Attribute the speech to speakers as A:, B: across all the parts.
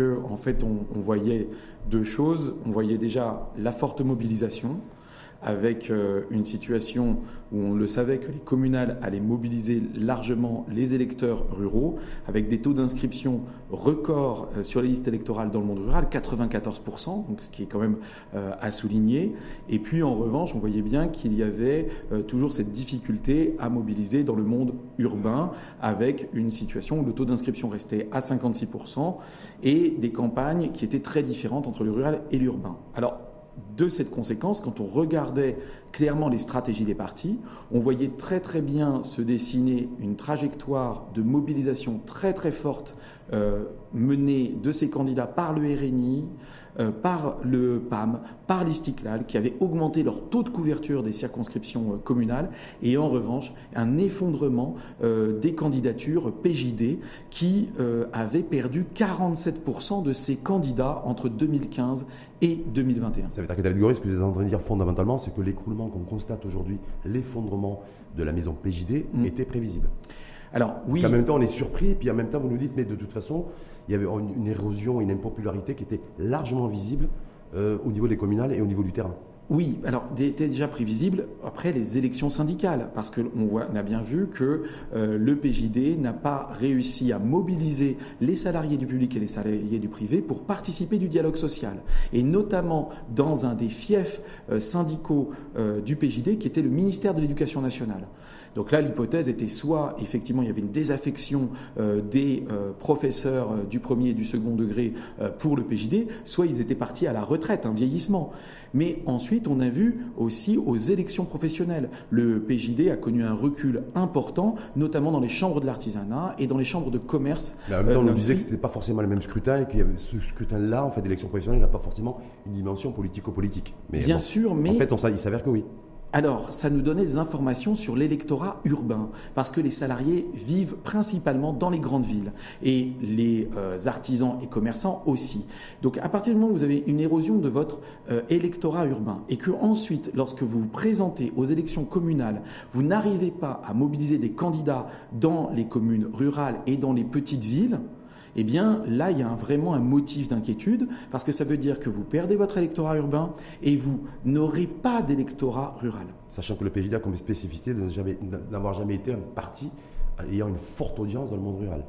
A: en fait on voyait deux choses. On voyait déjà la forte mobilisation, avec euh, une situation où on le savait que les communales allaient mobiliser largement les électeurs ruraux, avec des taux d'inscription records euh, sur les listes électorales dans le monde rural, 94%, donc ce qui est quand même euh, à souligner. Et puis en revanche, on voyait bien qu'il y avait toujours cette difficulté à mobiliser dans le monde urbain, avec une situation où le taux d'inscription restait à 56% et des campagnes qui étaient très différentes entre le rural et l'urbain. Alors de cette conséquence, quand on regardait clairement les stratégies des partis, on voyait très très bien se dessiner une trajectoire de mobilisation très très forte euh, menée de ces candidats par le RNI, euh, par le PAM, par l'Istiklal, qui avait augmenté leur taux de couverture des circonscriptions euh, communales, et en revanche un effondrement des candidatures PJD qui avait perdu 47% de ses candidats entre 2015 et 2021.
B: Ça veut dire que David Goris, ce que vous êtes en train de dire fondamentalement, c'est que l'écroulement qu'on constate aujourd'hui, l'effondrement de la maison PJD, mm. était prévisible.
A: Alors oui.
B: en même temps, on est surpris, puis en même temps, vous nous dites, mais de toute façon, il y avait une, érosion, une impopularité qui était largement visible euh, au niveau des communales et au niveau du terrain.
A: Oui, alors était déjà prévisible après les élections syndicales, parce qu'on on a bien vu que euh, le PJD n'a pas réussi à mobiliser les salariés du public et les salariés du privé pour participer du dialogue social, et notamment dans un des fiefs euh, syndicaux euh, du PJD qui était le ministère de l'Éducation nationale. Donc là, l'hypothèse était soit effectivement il y avait une désaffection des professeurs du premier et du second degré pour le PJD, soit ils étaient partis à la retraite, un vieillissement. Mais ensuite, on a vu aussi aux élections professionnelles. Le PJD a connu un recul important, notamment dans les chambres de l'artisanat et dans les chambres de commerce.
B: Mais en même temps, on nous disait que ce n'était pas forcément le même scrutin et que ce scrutin-là, en fait, d'élection professionnelle, n'a pas forcément une dimension politico-politique.
A: Bien sûr, mais.
B: En fait, on, il s'avère que oui.
A: Alors, ça nous donnait des informations sur l'électorat urbain, parce que les salariés vivent principalement dans les grandes villes, et les euh, artisans et commerçants aussi. Donc, à partir du moment où vous avez une érosion de votre euh, électorat urbain, et que ensuite, lorsque vous vous présentez aux élections communales, vous n'arrivez pas à mobiliser des candidats dans les communes rurales et dans les petites villes, eh bien là, il y a vraiment un motif d'inquiétude, parce que ça veut dire que vous perdez votre électorat urbain et vous n'aurez pas d'électorat rural.
B: Sachant que le PJD a comme spécificité de n'avoir jamais été un parti ayant une forte audience dans le monde rural.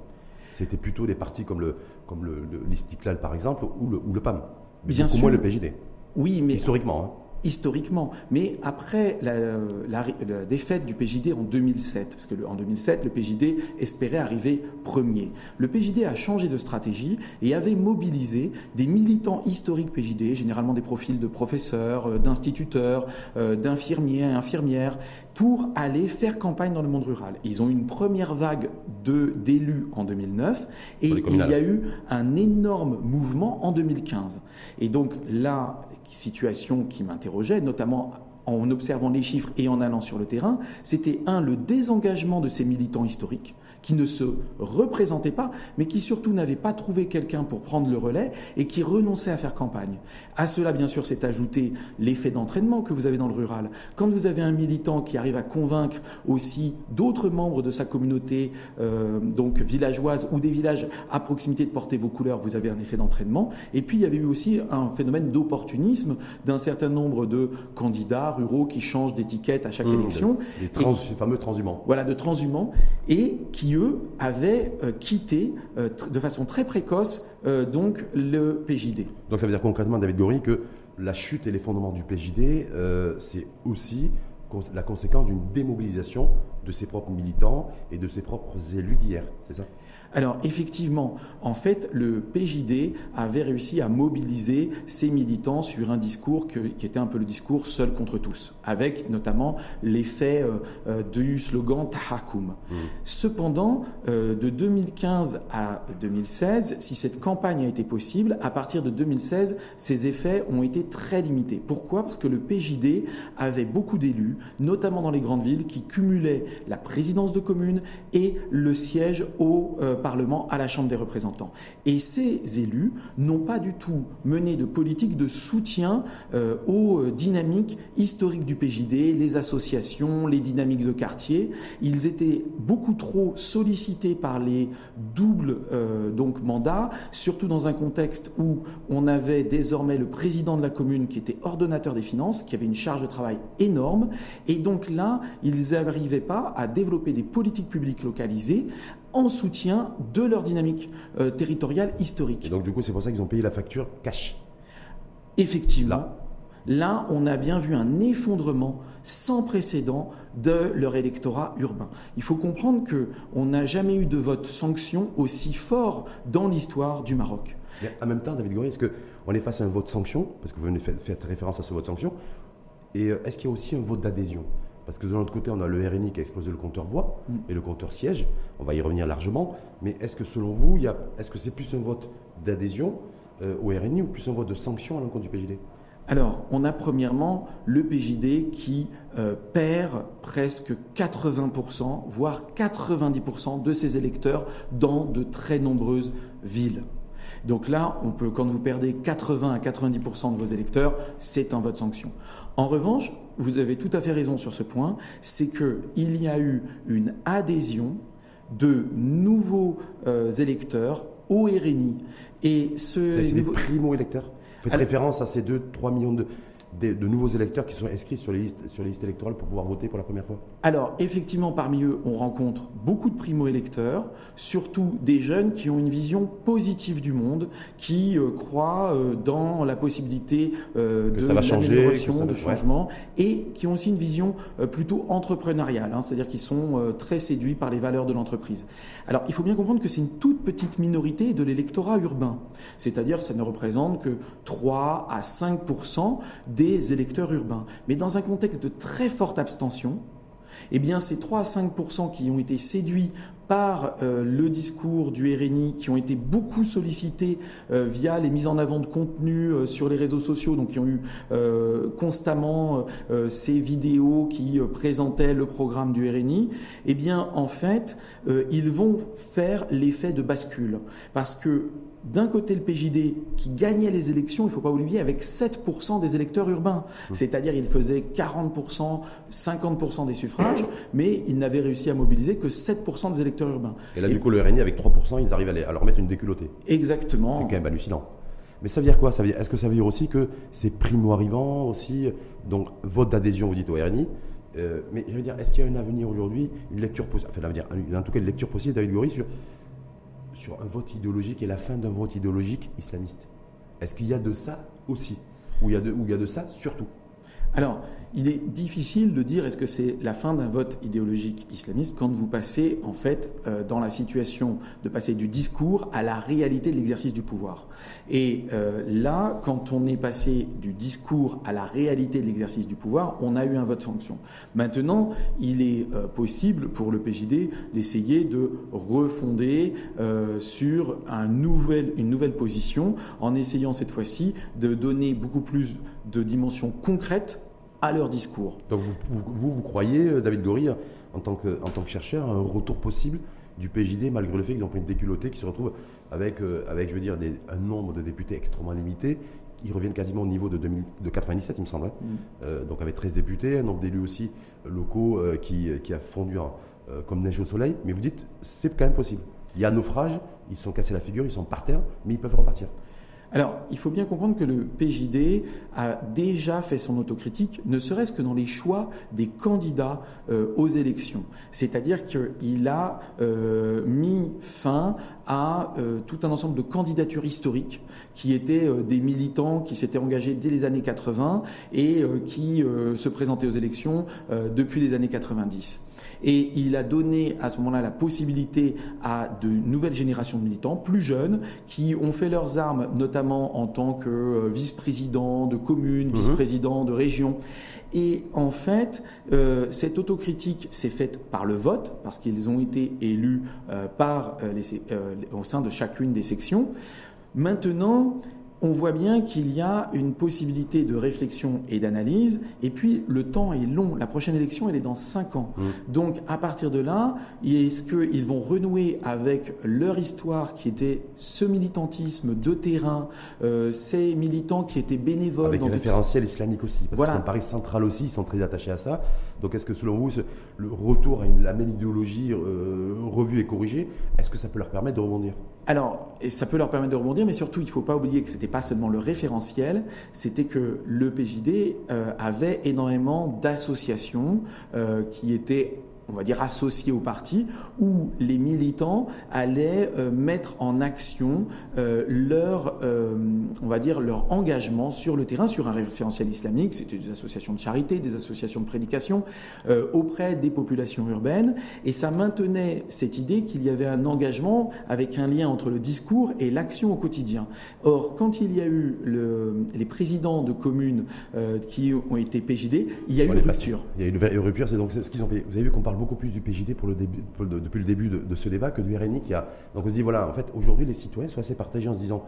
B: C'était plutôt des partis comme le comme l'Istiklal par exemple ou le, ou le PAM.
A: Bien
B: beaucoup
A: sûr.
B: moins le PJD.
A: Oui, mais
B: historiquement. Hein
A: historiquement. Mais après la, défaite du PJD en 2007, parce que en 2007, le PJD espérait arriver premier. Le PJD a changé de stratégie et avait mobilisé des militants historiques PJD, généralement des profils de professeurs, euh, d'instituteurs, euh, d'infirmiers infirmières, pour aller faire campagne dans le monde rural. Ils ont eu une première vague de d'élus en 2009 et il y a eu un énorme mouvement en 2015. Et donc là, situation qui m'interrogeait, notamment en observant les chiffres et en allant sur le terrain, c'était un, le désengagement de ces militants historiques qui ne se représentaient pas, mais qui surtout n'avaient pas trouvé quelqu'un pour prendre le relais et qui renonçaient à faire campagne. À cela, bien sûr, s'est ajouté l'effet d'entraînement que vous avez dans le rural. Quand vous avez un militant qui arrive à convaincre aussi d'autres membres de sa communauté, euh, donc villageoise ou des villages à proximité de porter vos couleurs, vous avez un effet d'entraînement. Et puis, il y avait eu aussi un phénomène d'opportunisme d'un certain nombre de candidats ruraux qui changent d'étiquette à chaque mmh, élection.
B: Les, fameux transhumants.
A: Voilà, de transhumants, et qui eux, avaient euh, quitté euh, de façon très précoce euh, donc le PJD.
B: Donc ça veut dire concrètement, David Gory, que la chute et l'effondrement du PJD, c'est aussi la conséquence d'une démobilisation de ses propres militants et de ses propres élus d'hier, c'est ça?
A: Alors effectivement, en fait, le PJD avait réussi à mobiliser ses militants sur un discours qui était un peu le discours seul contre tous, avec notamment l'effet euh, euh, du slogan Tahakum. Mmh. Cependant, euh, de 2015 à 2016, si cette campagne a été possible, à partir de 2016, ces effets ont été très limités. Pourquoi? Parce que le PJD avait beaucoup d'élus, notamment dans les grandes villes, qui cumulaient la présidence de commune et le siège au Parlement, à la Chambre des représentants. Et ces élus n'ont pas du tout mené de politique de soutien aux dynamiques historiques du PJD, les associations, les dynamiques de quartier. Ils étaient beaucoup trop sollicités par les doubles donc mandats, surtout dans un contexte où on avait désormais le président de la commune qui était ordonnateur des finances, qui avait une charge de travail énorme. Et donc là, ils n'arrivaient pas à développer des politiques publiques localisées en soutien de leur dynamique euh, territoriale historique.
B: Et donc du coup, c'est pour ça qu'ils ont payé la facture cash.
A: Effectivement. Là, on a bien vu un effondrement sans précédent de leur électorat urbain. Il faut comprendre qu'on n'a jamais eu de vote sanction aussi fort dans l'histoire du Maroc.
B: Mais en même temps, David Goury, est-ce qu'on est face à un vote sanction? Parce que vous venez de faire référence à ce vote sanction. Et euh, est-ce qu'il y a aussi un vote d'adhésion? Parce que de l'autre côté, on a le RNI qui a explosé le compteur voix mm. et le compteur siège. On va y revenir largement. Mais est-ce que selon vous, est-ce que c'est plus un vote d'adhésion euh, au RNI ou plus un vote de sanction à l'encontre du PJD
A: alors, on a premièrement le PJD qui euh, perd presque 80%, voire 90% de ses électeurs dans de très nombreuses villes. Donc là, on peut, quand vous perdez 80 à 90% de vos électeurs, c'est un vote sanction. En revanche, vous avez tout à fait raison sur ce point, c'est qu'il y a eu une adhésion de nouveaux euh, électeurs au RNI.
B: Et ce, c'est des primo-électeurs Faites référence à ces 2-3 millions de, de, nouveaux électeurs qui sont inscrits sur les, listes, sur les listes électorales pour pouvoir voter pour la première fois.
A: Alors, effectivement, parmi eux, on rencontre beaucoup de primo-électeurs, surtout des jeunes qui ont une vision positive du monde, qui euh, croient euh, dans la possibilité euh, de l'amélioration, de changement, et qui ont aussi une vision plutôt entrepreneuriale, hein, c'est-à-dire qu'ils sont très séduits par les valeurs de l'entreprise. Alors, il faut bien comprendre que c'est une toute petite minorité de l'électorat urbain, c'est-à-dire ça ne représente que 3 à 5 des électeurs urbains. Mais dans un contexte de très forte abstention, eh bien, ces 3 à 5% qui ont été séduits par euh, le discours du RNI, qui ont été beaucoup sollicités euh, via les mises en avant de contenu euh, sur les réseaux sociaux, donc qui ont eu constamment ces vidéos qui présentaient le programme du RNI, eh bien, en fait, ils vont faire l'effet de bascule. Parce que d'un côté le PJD qui gagnait les élections, il ne faut pas oublier, avec 7% des électeurs urbains. Mmh. C'est-à-dire il faisait 40%, 50% des suffrages, mais il n'avait réussi à mobiliser que 7% des électeurs urbains.
B: Et là, du coup, le RNI, avec 3%, ils arrivent à, leur mettre une déculottée.
A: Exactement.
B: C'est quand même hallucinant. Mais ça veut dire quoi? Est-ce que ça veut dire aussi que c'est primo-arrivants aussi Donc, vote d'adhésion, vous dites au RNI. Euh, mais je veux dire, est-ce qu'il y a un avenir aujourd'hui, une lecture possible, enfin, en tout cas, une lecture possible, David Goury, sur sur un vote idéologique et la fin d'un vote idéologique islamiste. Est-ce qu'il y a de ça aussi? Ou il y a de, ça surtout?
A: Alors, il est difficile de dire est-ce que c'est la fin d'un vote idéologique islamiste quand vous passez en fait euh, dans la situation de passer du discours à la réalité de l'exercice du pouvoir. Et euh, là, quand on est passé du discours à la réalité de l'exercice du pouvoir, on a eu un vote fonction. Maintenant, il est euh, possible pour le PJD d'essayer de refonder sur un nouvel, une nouvelle position en essayant cette fois-ci de donner beaucoup plus de dimensions concrètes à leur discours.
B: Donc vous, vous, croyez, euh, David Gory, en tant, que, en tant que chercheur, un retour possible du PJD malgré le fait qu'ils ont pris une déculottée qui se retrouve avec, euh, avec je veux dire, un nombre de députés extrêmement limité. Ils reviennent quasiment au niveau de, de 97, il me semble. Hein. Mm. Euh, donc avec 13 députés, un nombre d'élus aussi locaux qui, qui, a fondu comme neige au soleil. Mais vous dites, c'est quand même possible. Il y a un naufrage, ils sont cassés la figure, ils sont par terre, mais ils peuvent repartir.
A: Alors, il faut bien comprendre que le PJD a déjà fait son autocritique, ne serait-ce que dans les choix des candidats euh, aux élections. C'est-à-dire qu'il a euh, mis fin à euh, tout un ensemble de candidatures historiques qui étaient des militants qui s'étaient engagés dès les années 80 et qui se présentaient aux élections depuis les années 90. Et il a donné à ce moment-là la possibilité à de nouvelles générations de militants, plus jeunes, qui ont fait leurs armes, notamment en tant que euh, vice-président de communes, mhm. vice-président de régions. Et en fait, euh, cette autocritique s'est faite par le vote, parce qu'ils ont été élus euh, par les, au sein de chacune des sections. Maintenant, on voit bien qu'il y a une possibilité de réflexion et d'analyse, et puis le temps est long. La prochaine élection, elle est dans cinq ans. Mmh. Donc, à partir de là, est-ce qu'ils vont renouer avec leur histoire qui était ce militantisme de terrain, euh, ces militants qui étaient bénévoles
B: Avec
A: dans
B: un référentiel islamique aussi, parce
A: Voilà.
B: que ça me paraît central aussi, ils sont très attachés à ça. Donc est-ce que selon vous, ce- le retour à une- la même idéologie euh, revue et corrigée, est-ce que ça peut leur permettre de rebondir?
A: Alors, ça peut leur permettre de rebondir, mais surtout, il ne faut pas oublier que ce n'était pas seulement le référentiel, c'était que le PJD euh, avait énormément d'associations euh, qui étaient on va dire associées au parti, où les militants allaient euh, mettre en action euh, leur, euh, on va dire, leur engagement sur le terrain, sur un référentiel islamique. C'était des associations de charité, des associations de prédication euh, auprès des populations urbaines, et ça maintenait cette idée qu'il y avait un engagement avec un lien entre le discours et l'action au quotidien. Or, quand il y a eu le- les présidents de communes euh, qui ont été PJD, il y a eu une rupture.
B: Il y a eu une rupture, c'est donc ce qu'ils ont payé. Vous avez vu qu'on parle beaucoup plus du PJD depuis le début de, ce débat que du RNI. Donc on se dit voilà, en fait aujourd'hui les citoyens sont assez partagés en se disant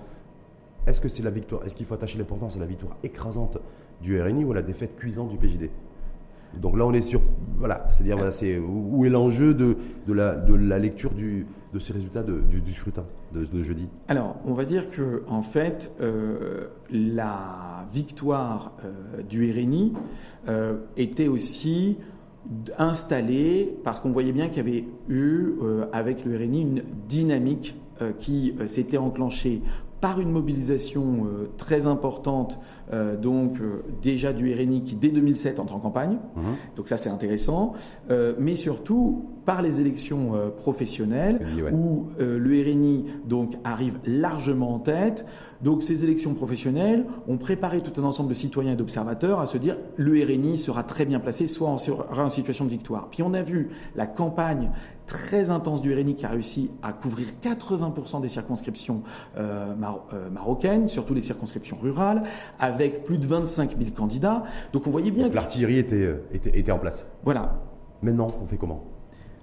B: est-ce que c'est la victoire, est-ce qu'il faut attacher l'importance à la victoire écrasante du RNI ou à la défaite cuisante du PJD donc là, on est sur, voilà, c'est-à-dire, voilà, c'est où est l'enjeu de, la, lecture de ces résultats de- du, scrutin de, de jeudi?
A: Alors, on va dire que en fait, euh, la victoire euh, du RNI euh, était aussi installée parce qu'on voyait bien qu'il y avait eu euh, avec le RNI une dynamique euh, qui euh, s'était enclenchée par une mobilisation euh, très importante, euh, donc euh, déjà du RNI qui dès 2007 entre en campagne, donc ça c'est intéressant, mais surtout par les élections professionnelles
B: Oui, ouais.
A: où le RNI donc arrive largement en tête. Donc ces élections professionnelles ont préparé tout un ensemble de citoyens et d'observateurs à se dire le RNI sera très bien placé, soit en sera en situation de victoire. Puis on a vu la campagne très intense du RNI qui a réussi à couvrir 80% des circonscriptions euh, mar- euh, marocaines, surtout les circonscriptions rurales, avec plus de 25 000 candidats. Donc on voyait bien que
B: L'artillerie était, euh, était, était en place.
A: voilà,
B: Maintenant, on fait comment?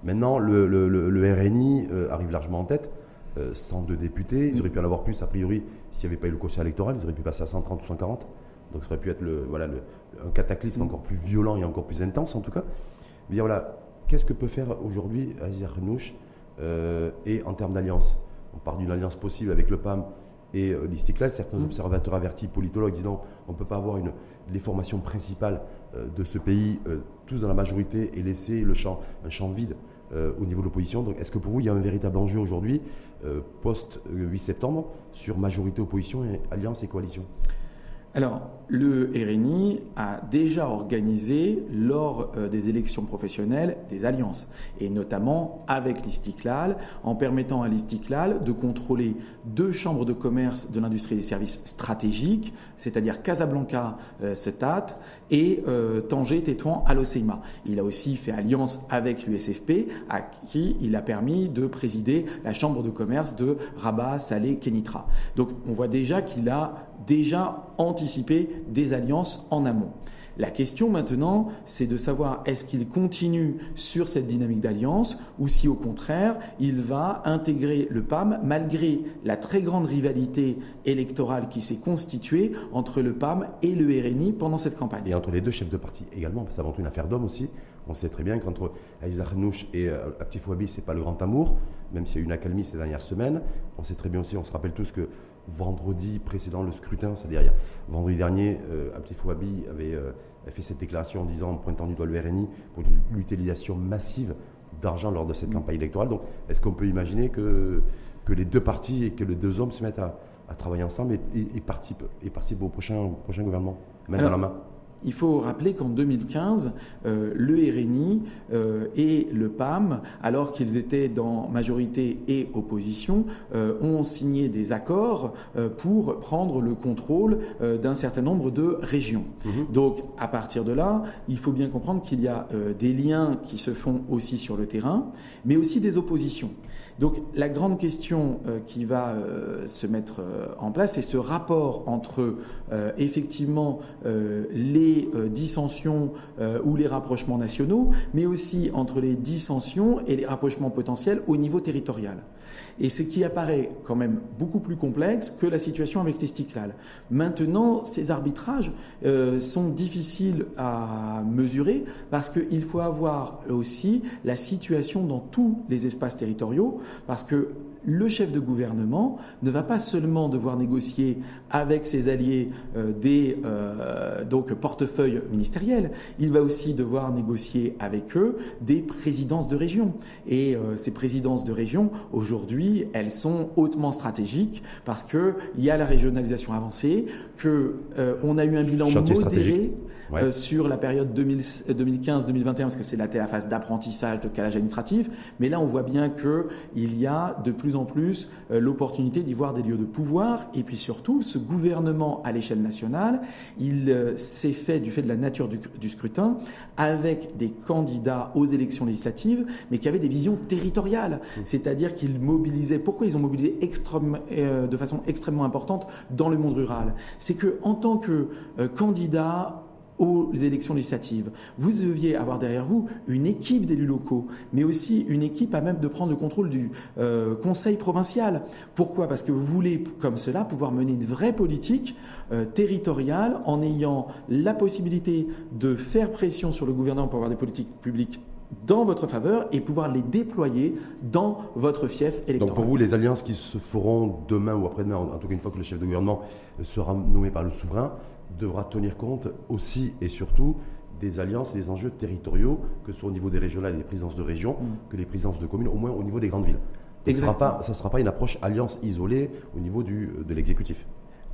B: Maintenant, le, le- le- le RNI euh, arrive largement en tête. euh, 102 députés, ils auraient pu en avoir plus a priori s'il n'y avait pas eu le quotient électoral, ils auraient pu passer à 130 ou 140. Donc ça aurait pu être le, voilà, le- un cataclysme encore plus violent et encore plus intense en tout cas. Mais voilà, qu'est-ce que peut faire aujourd'hui Aziz Arnouch euh, et en termes d'alliance? On part d'une alliance possible avec le PAM et euh, l'Istiklal. Certains observateurs avertis, politologues, disent non, on ne peut pas avoir une, les formations principales euh, de ce pays, euh, tous dans la majorité, et laisser le champ, un champ vide euh, au niveau de l'opposition. Donc est-ce que pour vous, il y a un véritable enjeu aujourd'hui, euh, post-8 septembre, sur majorité, opposition, et alliance et coalition?
A: Alors, le RNI a déjà organisé, lors euh, des élections professionnelles, des alliances, et notamment avec l'Istiklal, en permettant à l'Istiklal de contrôler deux chambres de commerce de l'industrie des services stratégiques, c'est-à-dire Casablanca, euh, Setat, et euh, Tanger, Tétouan, à l'Oseima. Il a aussi fait alliance avec l'USFP, à qui il a permis de présider la chambre de commerce de Rabat, Salé, Kenitra. Donc, on voit déjà qu'il a déjà anticipé des alliances en amont. La question maintenant, c'est de savoir est-ce qu'il continue sur cette dynamique d'alliance ou si au contraire, il va intégrer le PAM malgré la très grande rivalité électorale qui s'est constituée entre le PAM et le RNI pendant cette campagne.
B: Et entre les deux chefs de parti également, parce que c'est avant tout une affaire d'homme aussi. On sait très bien qu'entre Aïssa Arnouch et euh, Abti Fouabi, c'est pas le grand amour, même s'il y a eu une accalmie ces dernières semaines. On sait très bien aussi, on se rappelle tous que vendredi précédent le scrutin, c'est-à-dire vendredi dernier, euh, Abti Fouabi avait, euh, fait cette déclaration en disant, en pointant du doigt le RNI, pour l'utilisation massive d'argent lors de cette campagne électorale. Donc, est-ce qu'on peut imaginer que, que les deux partis et que les deux hommes se mettent à, à travailler ensemble et, et- et participent, et participent au prochain, au prochain gouvernement, main
A: Alors,
B: dans la main?
A: Il faut rappeler qu'en 2015, euh, le RNI euh, et le PAM, alors qu'ils étaient dans majorité et opposition, euh, ont signé des accords pour prendre le contrôle d'un certain nombre de régions. Donc, à partir de là, il faut bien comprendre qu'il y a des liens qui se font aussi sur le terrain, mais aussi des oppositions. Donc, la grande question qui va se mettre en place, c'est ce rapport entre effectivement euh, euh, dissensions euh, ou les rapprochements nationaux, mais aussi entre les dissensions et les rapprochements potentiels au niveau territorial. Et ce qui apparaît quand même beaucoup plus complexe que la situation avec l'Istiklal. Maintenant, ces arbitrages euh, sont difficiles à mesurer parce qu'il faut avoir aussi la situation dans tous les espaces territoriaux, parce que le chef de gouvernement ne va pas seulement devoir négocier avec ses alliés euh, des euh, donc portefeuilles ministériels, il va aussi devoir négocier avec eux des présidences de région. Et euh, ces présidences de région, aujourd'hui, elles sont hautement stratégiques parce que il y a la régionalisation avancée, que on a eu un bilan modéré. Euh, sur la période 2015-2021, parce que c'est la, phase d'apprentissage, de calage administratif. Mais là, on voit bien qu'il y a de plus en plus euh, l'opportunité d'y voir des lieux de pouvoir. Et puis surtout, ce gouvernement à l'échelle nationale, il euh, s'est fait du fait de la nature du, du, scrutin avec des candidats aux élections législatives, mais qui avaient des visions territoriales. Mmh. C'est-à-dire qu'ils mobilisaient. Pourquoi ils ont mobilisé extrême, de façon extrêmement importante dans le monde rural? C'est que en tant que candidat aux élections législatives. Vous deviez avoir derrière vous une équipe d'élus locaux, mais aussi une équipe à même de prendre le contrôle du euh, conseil provincial. Pourquoi? Parce que vous voulez, comme cela, pouvoir mener une vraie politique euh, territoriale en ayant la possibilité de faire pression sur le gouvernement pour avoir des politiques publiques dans votre faveur et pouvoir les déployer dans votre fief électoral.
B: Donc pour vous, les alliances qui se feront demain ou après-demain, en tout cas une fois que le chef de gouvernement sera nommé par le souverain, devra tenir compte aussi et surtout des alliances et des enjeux territoriaux, que ce soit au niveau des régionales et des présidences de région, mm. que les présidences de communes, au moins au niveau des grandes villes. ça ne sera, pas une approche alliance isolée au niveau du, de l'exécutif.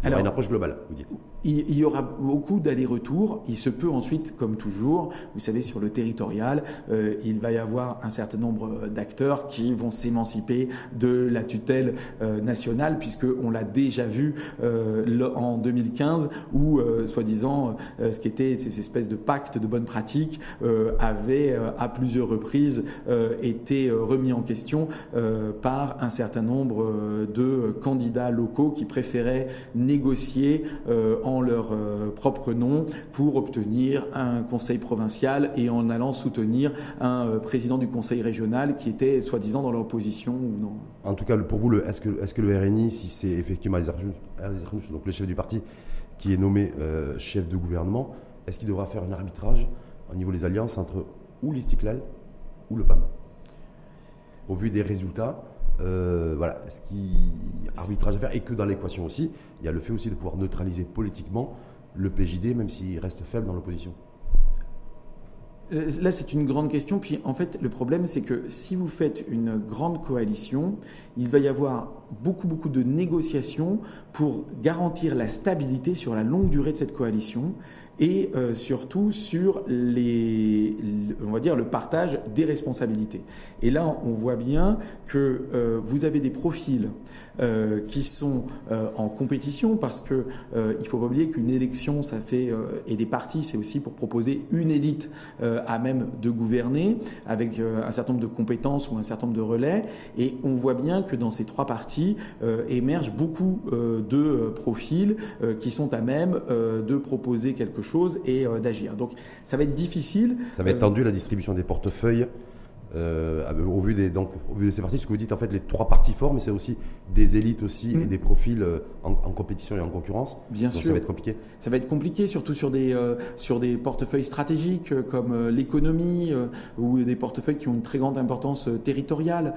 B: Alors, une approche globale, vous dites.
A: Il, y aura beaucoup d'allers-retours. Il se peut ensuite, comme toujours, vous savez, sur le territorial, euh, il va y avoir un certain nombre d'acteurs qui vont s'émanciper de la tutelle euh, nationale, puisque on l'a déjà vu euh, en 2015, où, soi-disant, ce qui était ces espèces de pactes de bonne pratique avait à plusieurs reprises été remis en question par un certain nombre de candidats locaux qui préféraient négocier euh, leur euh, propre nom pour obtenir un conseil provincial et en allant soutenir un euh, président du conseil régional qui était soi-disant dans l'opposition ou non.
B: En tout cas, pour vous, est-ce que, le RNI, si c'est effectivement donc le chef du parti, qui est nommé chef de gouvernement, est-ce qu'il devra faire un arbitrage au niveau des alliances entre ou l'Istiklal ou le PAM Au vu des résultats, euh, voilà, ce qui arbitrage à faire et que dans l'équation aussi, il y a le fait aussi de pouvoir neutraliser politiquement le PJD, même s'il reste faible dans l'opposition.
A: Euh, là, c'est une grande question. Puis, en fait, le problème, c'est que si vous faites une grande coalition, il va y avoir beaucoup, beaucoup de négociations pour garantir la stabilité sur la longue durée de cette coalition et euh, surtout sur les, on va dire, le partage des responsabilités. Et là, on voit bien que euh, vous avez des profils euh, qui sont euh, en compétition parce que euh, il faut pas oublier qu'une élection, ça fait et des partis, c'est aussi pour proposer une élite à même de gouverner avec un certain nombre de compétences ou un certain nombre de relais. Et on voit bien que dans ces trois partis émergent beaucoup de profils qui sont à même de proposer quelque chose et d'agir. Donc ça va être difficile.
B: Ça va être tendu la distribution des portefeuilles euh, au, vu des, donc, au vu de ces partis, ce que vous dites, en fait, les trois partis forts, mais c'est aussi des élites aussi et mm. des profils euh, en, compétition et en concurrence.
A: Bien sûr.
B: Ça va être compliqué.
A: Ça va être compliqué, surtout sur des, euh, sur des portefeuilles stratégiques comme l'économie ou des portefeuilles qui ont une très grande importance territoriale,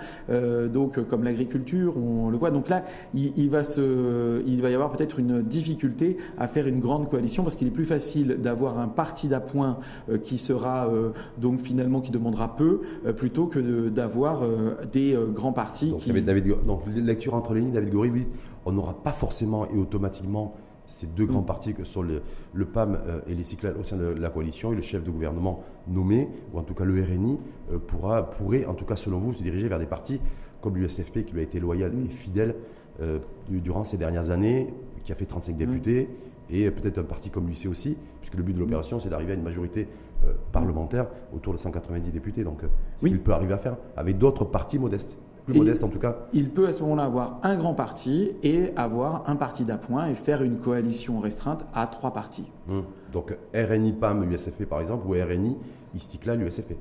A: donc comme l'agriculture, on le voit. Donc là, il, va, se, il va y avoir peut-être une difficulté à faire une grande coalition parce qu'il est plus facile d'avoir un parti d'appoint qui sera donc finalement qui demandera peu, plus plutôt que d'avoir euh, des euh, grands partis.
B: Donc, David, donc, lecture entre les lignes, David Gori, oui, on n'aura pas forcément et automatiquement ces deux grands mm. partis que sont le, le PAM euh, et les Cyclades au sein de la coalition et le chef de gouvernement nommé, ou en tout cas le RNI, pourra, pourrait, en tout cas selon vous, se diriger vers des partis comme l'USFP qui lui a été loyal et fidèle durant ces dernières années, qui a fait 35 mm. députés, et peut-être un parti comme l'UC aussi, puisque le but de l'opération, c'est d'arriver à une majorité euh, parlementaire autour de 190 députés. Donc, euh, ce qu'il peut arriver à faire avec d'autres partis modestes. Plus modestes en tout cas.
A: Il peut à ce moment-là avoir un grand parti et avoir un parti d'appoint et faire une coalition restreinte à trois partis.
B: Hum. Donc RNI PAM USFP par exemple ou RNI Istiklal USFP.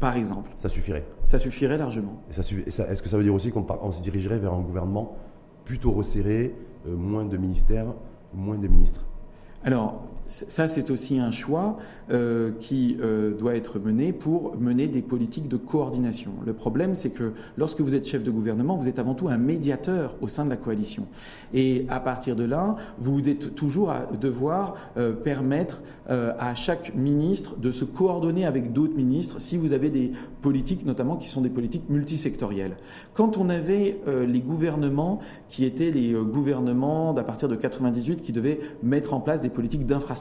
A: Par exemple.
B: Ça suffirait.
A: Ça suffirait largement.
B: Et ça, Est-ce que ça veut dire aussi qu'on on se dirigerait vers un gouvernement plutôt resserré, euh, moins de ministères, moins de ministres?
A: Alors, ça, c'est aussi un choix euh, qui euh, doit être mené pour mener des politiques de coordination. Le problème, c'est que lorsque vous êtes chef de gouvernement, vous êtes avant tout un médiateur au sein de la coalition. Et à partir de là, vous êtes toujours à devoir euh, permettre à chaque ministre de se coordonner avec d'autres ministres si vous avez des politiques, notamment qui sont des politiques multisectorielles. Quand on avait les gouvernements qui étaient les gouvernements d'à partir de 98 qui devaient mettre en place des politiques d'infrastructure.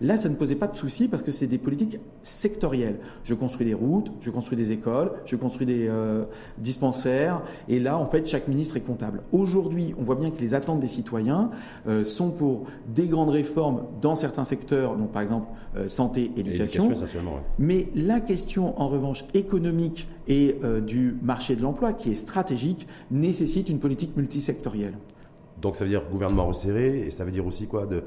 A: Là, ça ne posait pas de souci parce que c'est des politiques sectorielles. Je construis des routes, je construis des écoles, je construis des euh, dispensaires, et là, en fait, chaque ministre est comptable. Aujourd'hui, on voit bien que les attentes des citoyens euh, sont pour des grandes réformes dans certains secteurs, donc par exemple euh, santé, éducation. Mais la question, en revanche, économique et du marché de l'emploi, qui est stratégique, nécessite une politique multisectorielle.
B: Donc ça veut dire gouvernement resserré, et ça veut dire aussi quoi de,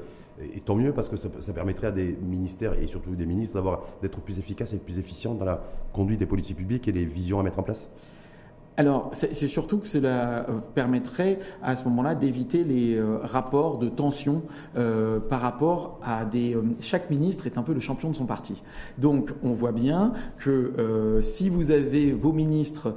B: et tant mieux parce que ça, permettrait à des ministères et surtout des ministres d'avoir d'être plus efficaces et plus efficients dans la conduite des politiques publiques et les visions à mettre en place
A: alors, c'est surtout que cela euh, permettrait à ce moment-là d'éviter les euh, rapports de tension euh, par rapport à des. chaque ministre est un peu le champion de son parti. Donc, on voit bien que si vous avez vos ministres,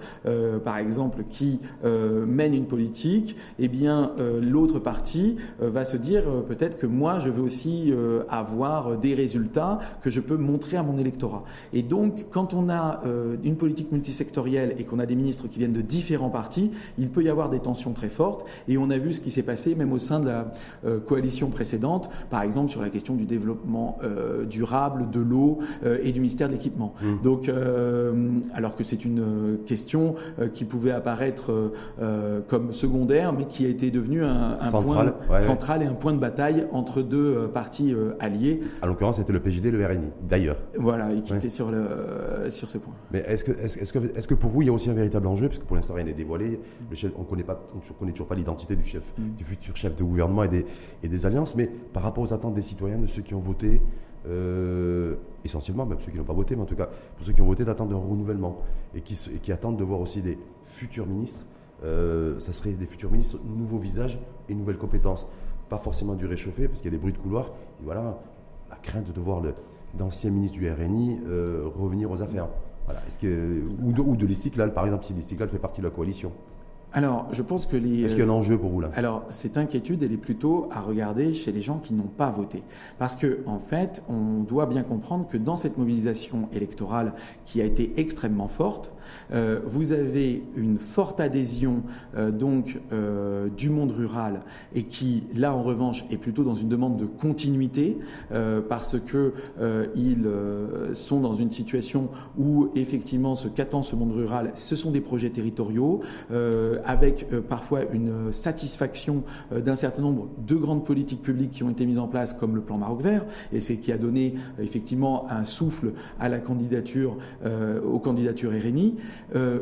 A: par exemple, qui mènent une politique, eh bien, l'autre parti va se dire peut-être que moi, je veux aussi avoir des résultats que je peux montrer à mon électorat. Et donc, quand on a une politique multisectorielle et qu'on a des ministres qui viennent de différents partis, il peut y avoir des tensions très fortes. Et on a vu ce qui s'est passé même au sein de la euh, coalition précédente, par exemple sur la question du développement euh, durable, de l'eau euh, et du ministère de l'équipement. Mmh. Donc, alors que c'est une question qui pouvait apparaître comme secondaire, mais qui a été devenue un, point central et un point de bataille entre deux partis alliés.
B: À l'occurrence, c'était le PJD et le RNI, d'ailleurs.
A: Voilà, et qui était sur, le, sur ce point.
B: Mais est-ce que, que, est-ce que pour vous, il y a aussi un véritable enjeu, parce que pour l'instant rien n'est dévoilé, le chef, on ne connaît, pas, on connaît toujours pas l'identité du chef, mm. du futur chef de gouvernement et des, et des alliances, mais par rapport aux attentes des citoyens, de ceux qui ont voté, euh, essentiellement, même ceux qui n'ont pas voté, mais en tout cas pour ceux qui ont voté, d'attendre un renouvellement et qui, qui, attendent de voir aussi des futurs ministres, euh, ça serait des futurs ministres, nouveaux visages et nouvelles compétences. Pas forcément du réchauffé, parce qu'il y a des bruits de couloir, et voilà, la crainte de voir d'anciens ministres du RNI euh, revenir aux affaires. Est-ce que, ou de, ou de par exemple, si l'Istiklal fait partie de la coalition
A: alors, je pense que les.
B: Est-ce qu'il y a un enjeu pour vous là?
A: Alors, cette inquiétude, elle est plutôt à regarder chez les gens qui n'ont pas voté, parce que en fait, on doit bien comprendre que dans cette mobilisation électorale qui a été extrêmement forte, euh, vous avez une forte adhésion euh, donc euh, du monde rural et qui, là, en revanche, est plutôt dans une demande de continuité, parce que ils sont dans une situation où effectivement, ce qu'attend ce monde rural, ce sont des projets territoriaux avec euh, parfois une satisfaction euh, d'un certain nombre de grandes politiques publiques qui ont été mises en place, comme le plan Maroc Vert, et c'est qui a donné euh, effectivement un souffle à la candidature, aux candidatures RNI.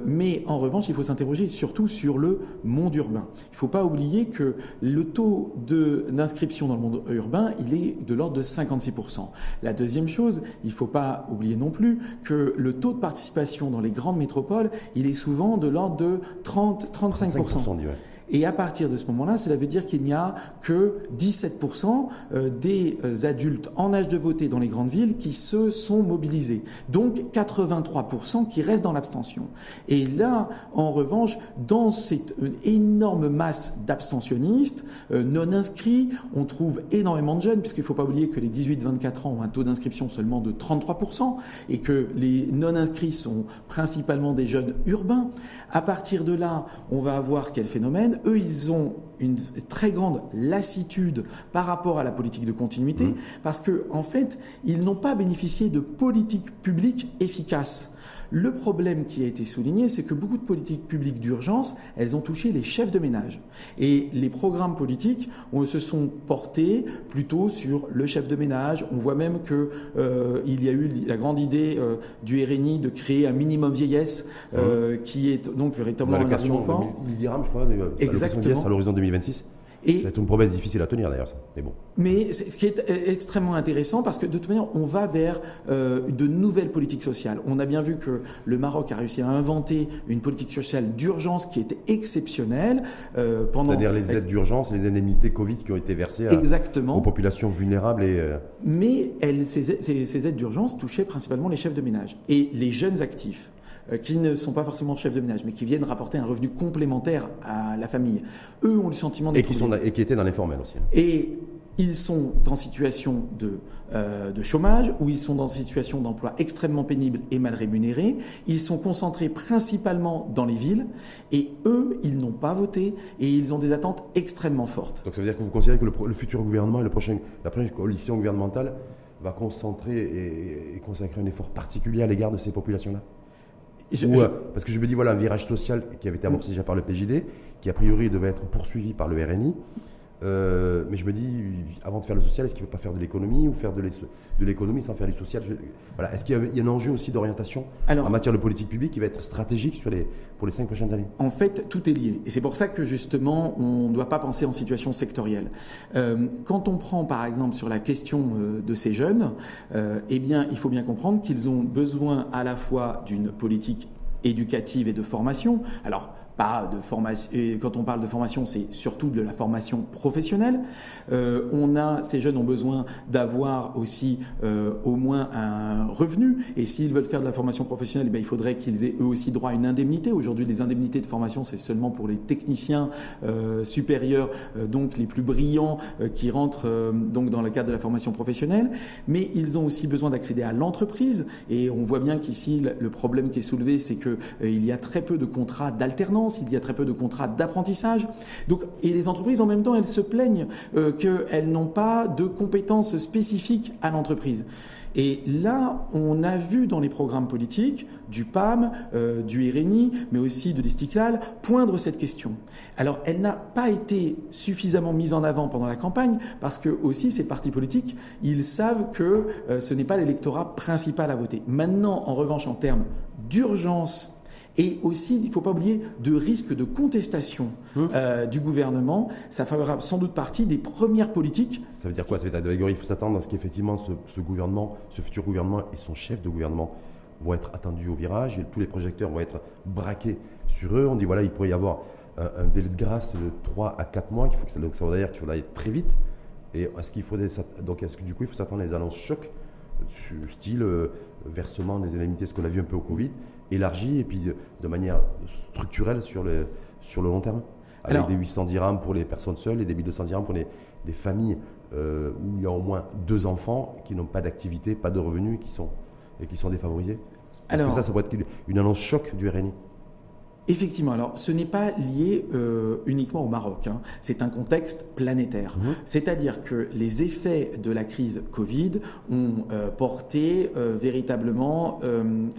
A: mais en revanche, il faut s'interroger surtout sur le monde urbain. Il ne faut pas oublier que le taux d'inscription dans le monde urbain, il est de l'ordre de 56%. La deuxième chose, il ne faut pas oublier non plus que le taux de participation dans les grandes métropoles, il est souvent de l'ordre de 30, 30 35%. Et à partir de ce moment-là, cela veut dire qu'il n'y a que 17% euh, des euh, adultes en âge de voter dans les grandes villes qui se sont mobilisés. Donc 83% qui restent dans l'abstention. Et là, en revanche, dans cette euh, énorme masse d'abstentionnistes non inscrits, on trouve énormément de jeunes, puisqu'il ne faut pas oublier que les 18-24 ans ont un taux d'inscription seulement de 33% et que les non inscrits sont principalement des jeunes urbains. À partir de là, on va avoir quel phénomène? Eux, ils ont une très grande lassitude par rapport à la politique de continuité, mmh. parce que en fait, ils n'ont pas bénéficié de politiques publiques efficaces. Le problème qui a été souligné, c'est que beaucoup de politiques publiques d'urgence, elles ont touché les chefs de ménage. Et les programmes politiques on, se sont portés plutôt sur le chef de ménage. On voit même qu'il euh, y a eu la grande idée euh, du RNI de créer un minimum vieillesse, euh, mmh. qui est donc véritablement un argument fort.
B: dirhams, je crois, Exactement. à l'horizon 2026. C'est une promesse difficile à tenir d'ailleurs, ça.
A: Mais bon. Mais ce qui est extrêmement intéressant, parce que de toute manière, on va vers euh, de nouvelles politiques sociales. On a bien vu que le Maroc a réussi à inventer une politique sociale d'urgence qui était exceptionnelle
B: euh, pendant. C'est-à-dire les aides d'urgence, les indemnités Covid qui ont été versées
A: Exactement.
B: aux populations vulnérables et. Euh,
A: Mais elles, ces, ces aides d'urgence touchaient principalement les chefs de ménage et les jeunes actifs. Euh, qui ne sont pas forcément chefs de ménage, mais qui viennent rapporter un revenu complémentaire à la famille. Eux ont le sentiment
B: d'être... Et, qui sont, et qui étaient dans l'informel aussi.
A: Et ils sont en situation de, euh, de chômage ou ils sont dans une situation d'emploi extrêmement pénible et mal rémunéré. Ils sont concentrés principalement dans les villes et eux, ils n'ont pas voté et ils ont des attentes extrêmement fortes.
B: Donc ça veut dire que vous considérez que le, futur gouvernement et le prochain, la prochaine coalition gouvernementale va concentrer et, et consacrer un effort particulier à l'égard de ces populations-là? Euh, parce que je me dis, voilà, un virage social qui avait été amorcé déjà par le PJD, qui a priori devait être poursuivi par le RNI. Euh, mais je me dis, avant de faire le social, est-ce qu'il ne faut pas faire de l'économie ou faire de l'économie sans faire du social? Voilà. Est-ce qu'il y, a un enjeu aussi d'orientation en matière de politique publique qui va être stratégique sur les, pour les cinq prochaines années?
A: En fait, tout est lié. Et c'est pour ça que justement, on ne doit pas penser en situation sectorielle. Euh, quand on prend par exemple sur la question euh, de ces jeunes, eh bien, il faut bien comprendre qu'ils ont besoin à la fois d'une politique éducative et de formation. Alors, de formation. quand on parle de formation, c'est surtout de la formation professionnelle. Euh, on a, ces jeunes ont besoin d'avoir aussi euh, au moins un revenu. Et s'ils veulent faire de la formation professionnelle, eh il faudrait qu'ils aient eux aussi droit à une indemnité. Aujourd'hui, les indemnités de formation, c'est seulement pour les techniciens euh, supérieurs, donc les plus brillants, qui rentrent donc dans le cadre de la formation professionnelle. Mais ils ont aussi besoin d'accéder à l'entreprise. Et on voit bien qu'ici, le problème qui est soulevé, c'est que il y a très peu de contrats d'alternance il y a très peu de contrats d'apprentissage. Donc, et les entreprises, en même temps, elles se plaignent euh, qu'elles n'ont pas de compétences spécifiques à l'entreprise. Et là, on a vu dans les programmes politiques du PAM, euh, du RNI, mais aussi de l'Istiklal, poindre cette question. Alors, elle n'a pas été suffisamment mise en avant pendant la campagne, parce que aussi ces partis politiques, ils savent que euh, ce n'est pas l'électorat principal à voter. Maintenant, en revanche, en termes d'urgence et aussi, il ne faut pas oublier, de risque de contestation hum. euh, du gouvernement. Ça fera sans doute partie des premières politiques.
B: Ça veut dire quoi Ça veut dire il faut s'attendre à ce qu'effectivement ce, gouvernement, ce futur gouvernement et son chef de gouvernement vont être attendus au virage. Et tous les projecteurs vont être braqués sur eux. On dit voilà, il pourrait y avoir un, délai de grâce de 3 à 4 mois. Il faut que ça, donc ça veut dire qu'il faut aller très vite. Et est-ce qu'il faut donc est-ce que du coup il faut s'attendre à des annonces chocs, style euh, versement des indemnités, ce qu'on a vu un peu au Covid, élargi et puis de, manière structurelle sur le, sur le long terme. Avec des 800 dirhams pour les personnes seules et des 1200 dirhams pour les, des familles euh, où il y a au moins deux enfants qui n'ont pas d'activité, pas de revenus et qui sont, et qui sont défavorisés. Est-ce que ça, ça pourrait être une annonce choc du RNI
A: Effectivement, alors ce n'est pas lié euh, uniquement au Maroc, hein. c'est un contexte planétaire. Mmh. C'est-à-dire que les effets de la crise Covid ont euh, porté euh, véritablement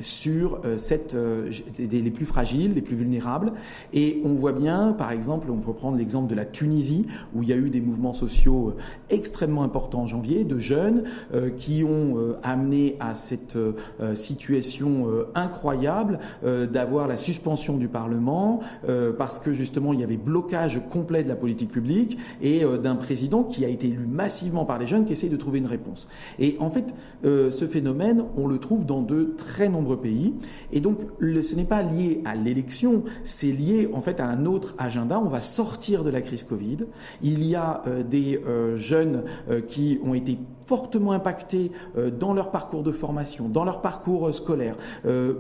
A: sur cette, les plus fragiles, les plus vulnérables. Et on voit bien, par exemple, on peut prendre l'exemple de la Tunisie, où il y a eu des mouvements sociaux extrêmement importants en janvier, de jeunes qui ont amené à cette situation incroyable d'avoir la suspension du Parlement, euh, parce que justement il y avait blocage complet de la politique publique et euh, d'un président qui a été élu massivement par les jeunes qui essaye de trouver une réponse. Et en fait, euh, ce phénomène, on le trouve dans de très nombreux pays. Et donc, ce n'est pas lié à l'élection, c'est lié en fait à un autre agenda. On va sortir de la crise Covid. Il y a des jeunes qui ont été fortement impactés dans leur parcours de formation, dans leur parcours scolaire,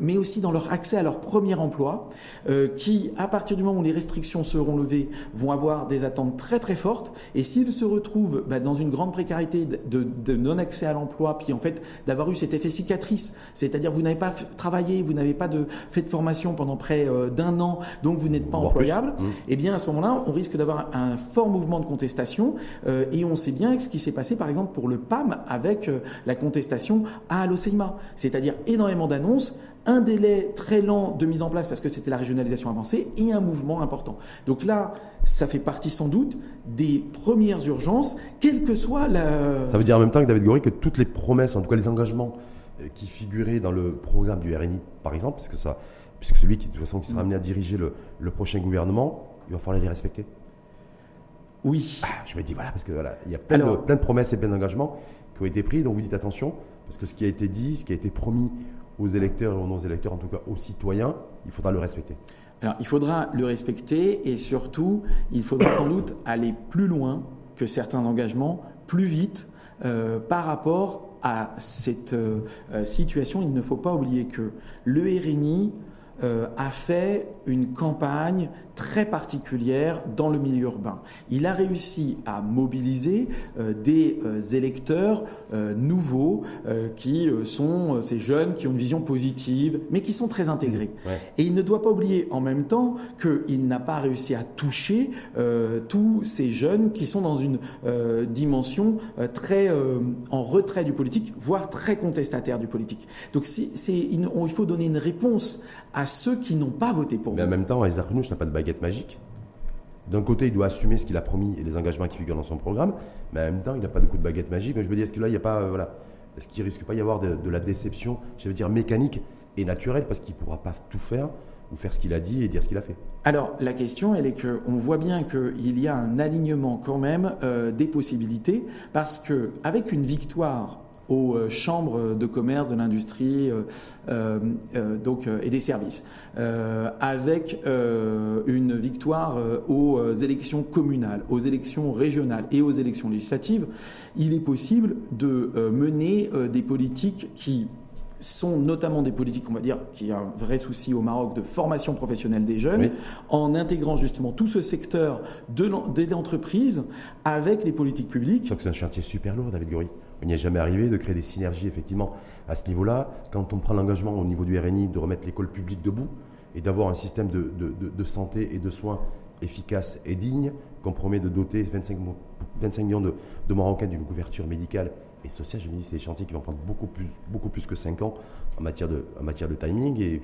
A: mais aussi dans leur accès à leur premier emploi. Euh, qui, à partir du moment où les restrictions seront levées, vont avoir des attentes très très fortes. Et s'ils se retrouvent bah, dans une grande précarité de, non-accès à l'emploi, puis en fait d'avoir eu cet effet cicatrice, c'est-à-dire vous n'avez pas travaillé, vous n'avez pas de, fait de formation pendant près euh, d'un an, donc vous n'êtes pas employable, mmh. eh bien à ce moment-là, on risque d'avoir un fort mouvement de contestation. Euh, et on sait bien ce qui s'est passé par exemple pour le PAM avec la contestation à l'OCIMA, c'est-à-dire énormément d'annonces un délai très lent de mise en place parce que c'était la régionalisation avancée et un mouvement important. Donc là, ça fait partie sans doute des premières urgences, quelle que soit la...
B: Ça veut dire en même temps que David Gori que toutes les promesses, en tout cas les engagements euh, qui figuraient dans le programme du RNI, par exemple, puisque, ça, puisque celui qui, de toute façon, qui sera amené à diriger le, le prochain gouvernement, il va falloir les respecter
A: Oui.
B: Ah, je me dis, voilà, parce que voilà, il y a plein, de, plein de promesses et plein d'engagements qui ont été pris, donc vous dites attention, parce que ce qui a été dit, ce qui a été promis aux électeurs et aux non-électeurs, en tout cas aux citoyens, il faudra le respecter.
A: Alors, il faudra le respecter et surtout, il faudra sans doute aller plus loin que certains engagements, plus vite euh, par rapport à cette euh, situation. Il ne faut pas oublier que le RNI euh, a fait une campagne très particulière dans le milieu urbain. Il a réussi à mobiliser euh, des euh, électeurs nouveaux qui sont ces jeunes qui ont une vision positive, mais qui sont très intégrés. Mmh, Et il ne doit pas oublier en même temps qu'il n'a pas réussi à toucher tous ces jeunes qui sont dans une dimension très en retrait du politique, voire très contestataire du politique. Donc il faut donner une réponse à ceux qui n'ont pas voté pour
B: Mais en même temps, Isaac Renouch n'a pas de baguette magique. D'un côté, il doit assumer ce qu'il a promis et les engagements qui figurent dans son programme, mais en même temps, il n'a pas de coup de baguette magique. Mais je veux dire, est-ce que là, il n'y a pas, euh, voilà, est-ce qu'il risque pas y avoir de, la déception, je veux dire mécanique et naturelle, parce qu'il ne pourra pas tout faire ou faire ce qu'il a dit et dire ce qu'il a fait?
A: Alors la question, elle est que on voit bien qu'il y a un alignement quand même euh, des possibilités, parce que avec une victoire aux euh, chambres de commerce, de l'industrie euh, euh, donc, et des services, avec une victoire aux élections communales, aux élections régionales et aux élections législatives, il est possible de mener des politiques qui sont notamment des politiques, on va dire, qui a un vrai souci au Maroc de formation professionnelle des jeunes, en intégrant justement tout ce secteur de l'entreprise avec les politiques publiques.
B: C'est un chantier super lourd, David Gori. Il n'y est jamais arrivé de créer des synergies effectivement à ce niveau-là. Quand on prend l'engagement au niveau du RNI de remettre l'école publique debout et d'avoir un système de, santé et de soins efficace et digne, qu'on promet de doter 25, 25 millions de, Marocains d'une couverture médicale et sociale, je me dis c'est des chantiers qui vont prendre beaucoup plus, beaucoup plus que 5 ans en matière de, timing et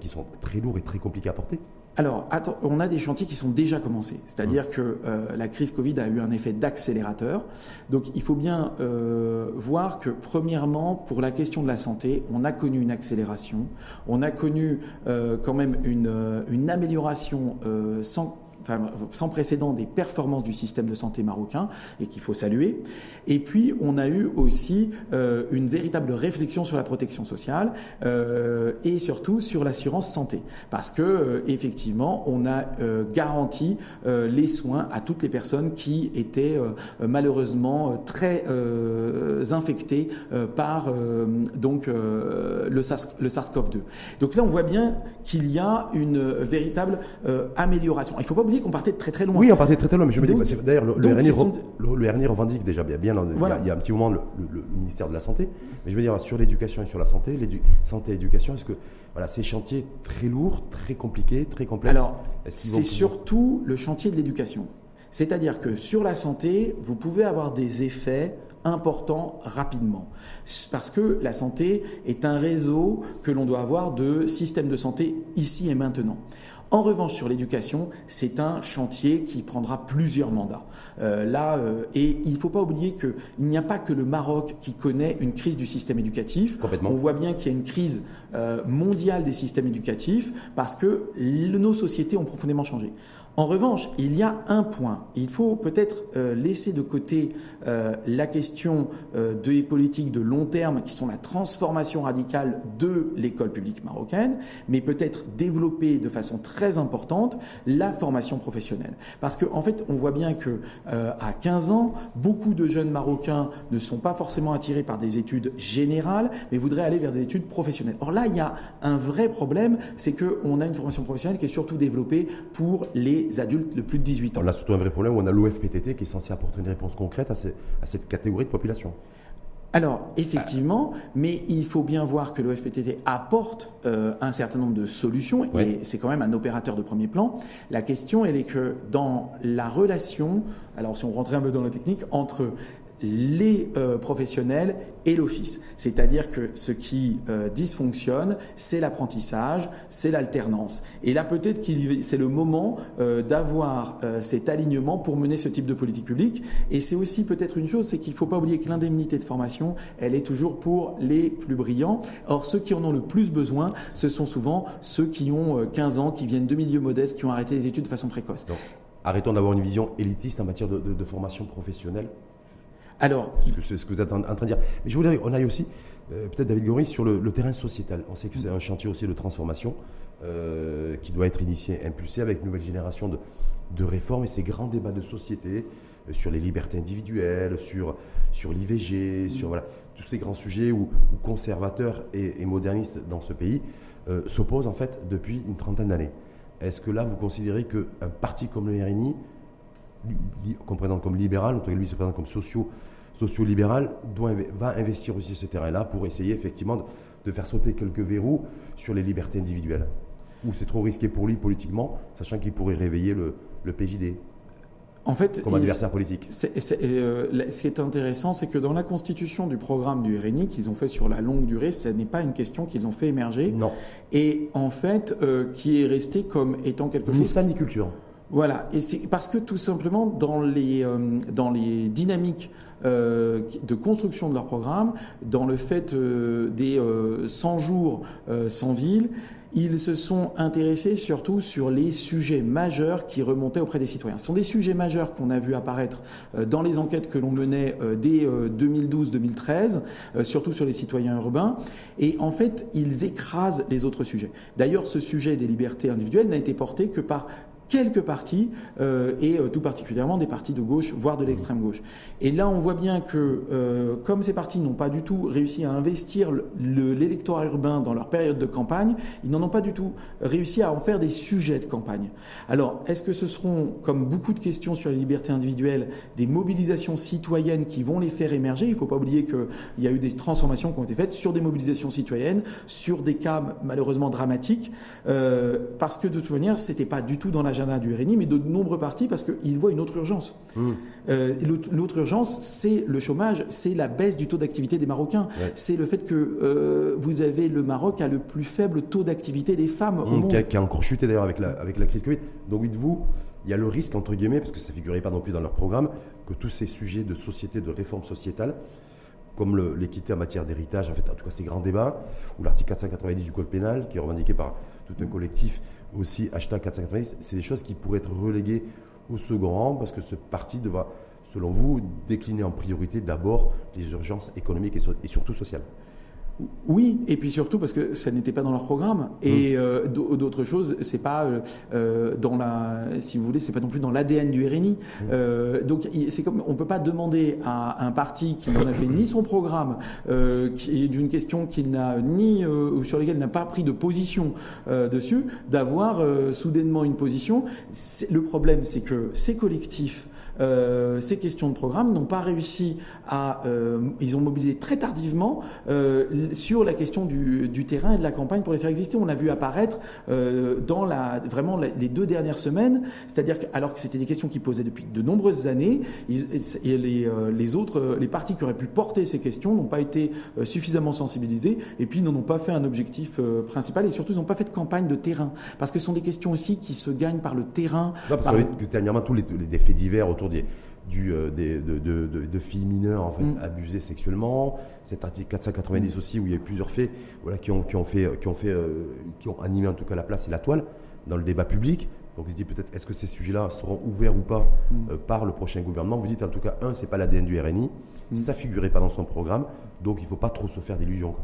B: qui, sont très lourds et très compliqués à porter.
A: Alors, on a des chantiers qui sont déjà commencés. C'est-à-dire que euh, la crise Covid a eu un effet d'accélérateur. Donc, il faut bien euh, voir que, premièrement, pour la question de la santé, on a connu une accélération. On a connu euh, quand même une amélioration sans sans précédent des performances du système de santé marocain et qu'il faut saluer. Et puis, on a eu aussi euh, une véritable réflexion sur la protection sociale euh, et surtout sur l'assurance santé, parce que euh, effectivement, on a garanti les soins à toutes les personnes qui étaient malheureusement très infectées par donc le, SARS, le SARS-CoV-2. Donc là, on voit bien qu'il y a une véritable amélioration. Il faut pas qu'on partait de très très loin.
B: Oui, on partait très très loin, mais je me dis, d'ailleurs, le, le, RNI revendique déjà bien, bien il, y a, un petit moment le, ministère de la Santé, mais je veux dire, sur l'éducation et sur la santé, santé et éducation, est-ce que voilà, ces chantiers très lourds, très compliqués, très complexes
A: Alors, c'est surtout le chantier de l'éducation. C'est-à-dire que sur la santé, vous pouvez avoir des effets importants rapidement. Parce que la santé est un réseau que l'on doit avoir de systèmes de santé ici et maintenant. En revanche, sur l'éducation, c'est un chantier qui prendra plusieurs mandats. Euh, là, euh, et il ne faut pas oublier qu'il n'y a pas que le Maroc qui connaît une crise du système éducatif. On voit bien qu'il y a une crise euh, mondiale des systèmes éducatifs parce que nos sociétés ont profondément changé. En revanche, il y a un point. Il faut peut-être euh, laisser de côté euh, la question euh, des politiques de long terme qui sont la transformation radicale de l'école publique marocaine, mais peut-être développer de façon très importante la formation professionnelle. Parce qu'en en fait, on voit bien que à 15 ans, beaucoup de jeunes marocains ne sont pas forcément attirés par des études générales, mais voudraient aller vers des études professionnelles. Or là, il y a un vrai problème, c'est qu'on a une formation professionnelle qui est surtout développée pour les adultes de plus de 18 ans.
B: On a surtout un vrai problème où on a l'OFPTT qui est censé apporter une réponse concrète à, cette catégorie de population.
A: Alors, effectivement, mais il faut bien voir que l'OFPTT apporte euh, un certain nombre de solutions et c'est quand même un opérateur de premier plan. La question, elle est que dans la relation, alors si on rentrait un peu dans la technique, entre les euh, professionnels et l'office. C'est-à-dire que ce qui euh, dysfonctionne, c'est l'apprentissage, c'est l'alternance. Et là, peut-être qu'il c'est le moment euh, d'avoir cet alignement pour mener ce type de politique publique. Et c'est aussi peut-être une chose, c'est qu'il ne faut pas oublier que l'indemnité de formation, elle est toujours pour les plus brillants. Or, ceux qui en ont le plus besoin, ce sont souvent ceux qui ont 15 ans, qui viennent de milieux modestes, qui ont arrêté les études de façon précoce.
B: arrêtons d'avoir une vision élitiste en matière de, formation professionnelle
A: alors,
B: c'est ce que vous êtes en, train de dire. Mais je voudrais, on aille aussi, euh, peut-être David Gori, sur le, terrain sociétal. On sait que c'est un chantier aussi de transformation euh, qui doit être initié, impulsé avec une nouvelle génération de, de réformes et ces grands débats de société euh, sur les libertés individuelles, sur, l'IVG, sur tous ces grands sujets où, conservateurs et, modernistes dans ce pays s'opposent en fait depuis une trentaine d'années. Est-ce que là, vous considérez qu'un parti comme le RNI, qu'on présente comme libéral, en tout cas lui se présente comme socio, socio-libéral, doit, va investir aussi ce terrain-là pour essayer effectivement de, de faire sauter quelques verrous sur les libertés individuelles Ou c'est trop risqué pour lui politiquement, sachant qu'il pourrait réveiller le, le PJD
A: en fait,
B: comme adversaire politique.
A: Euh, ce qui est intéressant, c'est que dans la constitution du programme du RNI qu'ils ont fait sur la longue durée, ce n'est pas une question qu'ils ont fait émerger.
B: Non.
A: Et en fait, euh, qui est resté comme étant quelque chose.
B: Ni ça ni culture.
A: Voilà, et c'est parce que tout simplement dans les, euh, dans les dynamiques de construction de leur programme, dans le fait des 100 jours sans ville, ils se sont intéressés surtout sur les sujets majeurs qui remontaient auprès des citoyens. Ce sont des sujets majeurs qu'on a vu apparaître euh, dans les enquêtes que l'on menait euh, dès 2012-2013, euh, surtout sur les citoyens urbains. Et en fait, ils écrasent les autres sujets. D'ailleurs, ce sujet des libertés individuelles n'a été porté que par quelques partis, euh, et euh, tout particulièrement des partis de gauche, voire de l'extrême gauche. Et là, on voit bien que, euh, comme ces partis n'ont pas du tout réussi à investir l'électorat urbain dans leur période de campagne, ils n'en ont pas du tout réussi à en faire des sujets de campagne. Alors, est-ce que ce seront, comme beaucoup de questions sur les libertés individuelles, des mobilisations citoyennes qui vont les faire émerger? Il ne faut pas oublier qu'il y a eu des transformations qui ont été faites sur des mobilisations citoyennes, sur des cas malheureusement dramatiques, parce que de toute manière, c'était pas du tout dans la du RNI, mais de nombreux partis parce qu'ils voient une autre urgence. Mmh. Euh, l'autre urgence, c'est le chômage, c'est la baisse du taux d'activité des Marocains. C'est le fait que euh, vous avez le Maroc a le plus faible taux d'activité des femmes au.
B: Qui a, encore chuté d'ailleurs avec la, avec la crise Covid. Donc dites-vous, il y a le risque, entre guillemets, parce que ça ne figurait pas non plus dans leur programme, que tous ces sujets de société, de réforme sociétale, comme l'équité en matière d'héritage, en fait, en tout cas ces grands débats, ou l'article 490 du Code pénal, qui est revendiqué par tout un collectif aussi, hashtag 490, c'est des choses qui pourraient être reléguées au second rang, parce que ce parti devra, selon vous, décliner en priorité d'abord les urgences économiques et surtout sociales.
A: Oui, et puis surtout parce que ça n'était pas dans leur programme. Et mmh. euh, d'autres choses, c'est pas euh, euh, dans la, si vous voulez, c'est pas non plus dans l'ADN du RNI. Mmh. donc c'est comme, on peut pas demander à un parti qui n'en a fait ni son programme, qui est d'une question qu'il n'a ni sur laquelle il n'a pas pris de position dessus, d'avoir soudainement une position. Le problème, c'est que ces collectifs euh, ces questions de programme n'ont pas réussi à... Euh, ils ont mobilisé très tardivement euh, sur la question du, du, terrain et de la campagne pour les faire exister. On a vu apparaître dans la, vraiment les deux dernières semaines, c'est-à-dire alors que c'était des questions qui posaient depuis de nombreuses années, et les, les, autres, les partis qui auraient pu porter ces questions n'ont pas été suffisamment sensibilisés et puis n'en ont pas fait un objectif principal et surtout ils n'ont pas fait de campagne de terrain parce que ce sont des questions aussi qui se gagnent par le terrain.
B: Non, parce que dernièrement tous les, les faits divers autour des, du, euh, des, de, filles mineures en fait, mm. abusées sexuellement. Cet article 490 mm. aussi, où il y a eu plusieurs faits voilà, qui, ont, qui, ont fait, qui, ont fait, euh, qui ont animé en tout cas la place et la toile dans le débat public. Donc il se dit peut-être est-ce que ces sujets-là seront ouverts ou pas mm. euh, par le prochain gouvernement? Vous dites en tout cas, un, c'est pas l'ADN du RNI, ça figurait pas dans son programme, donc il ne faut pas trop se faire d'illusions.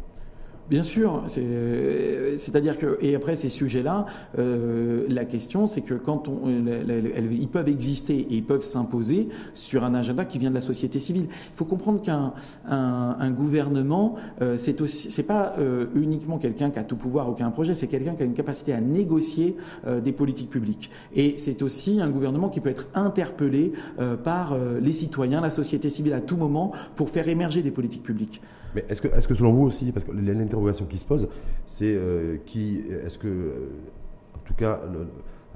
A: Bien sûr, c'est-à-dire que et après ces sujets-là, euh, la question c'est que quand on, ils peuvent exister et peuvent s'imposer sur un agenda qui vient de la société civile. Il faut comprendre qu'un un, gouvernement, euh, c'est pas euh, uniquement quelqu'un qui a tout pouvoir ou qui a un projet, c'est quelqu'un qui a une capacité à négocier des politiques publiques. Et c'est aussi un gouvernement qui peut être interpellé par les citoyens, la société civile à tout moment pour faire émerger des politiques publiques.
B: Mais est-ce que, est que selon vous aussi, parce que l'interrogation qui se pose, c'est euh, qui, est-ce que, euh, en tout cas,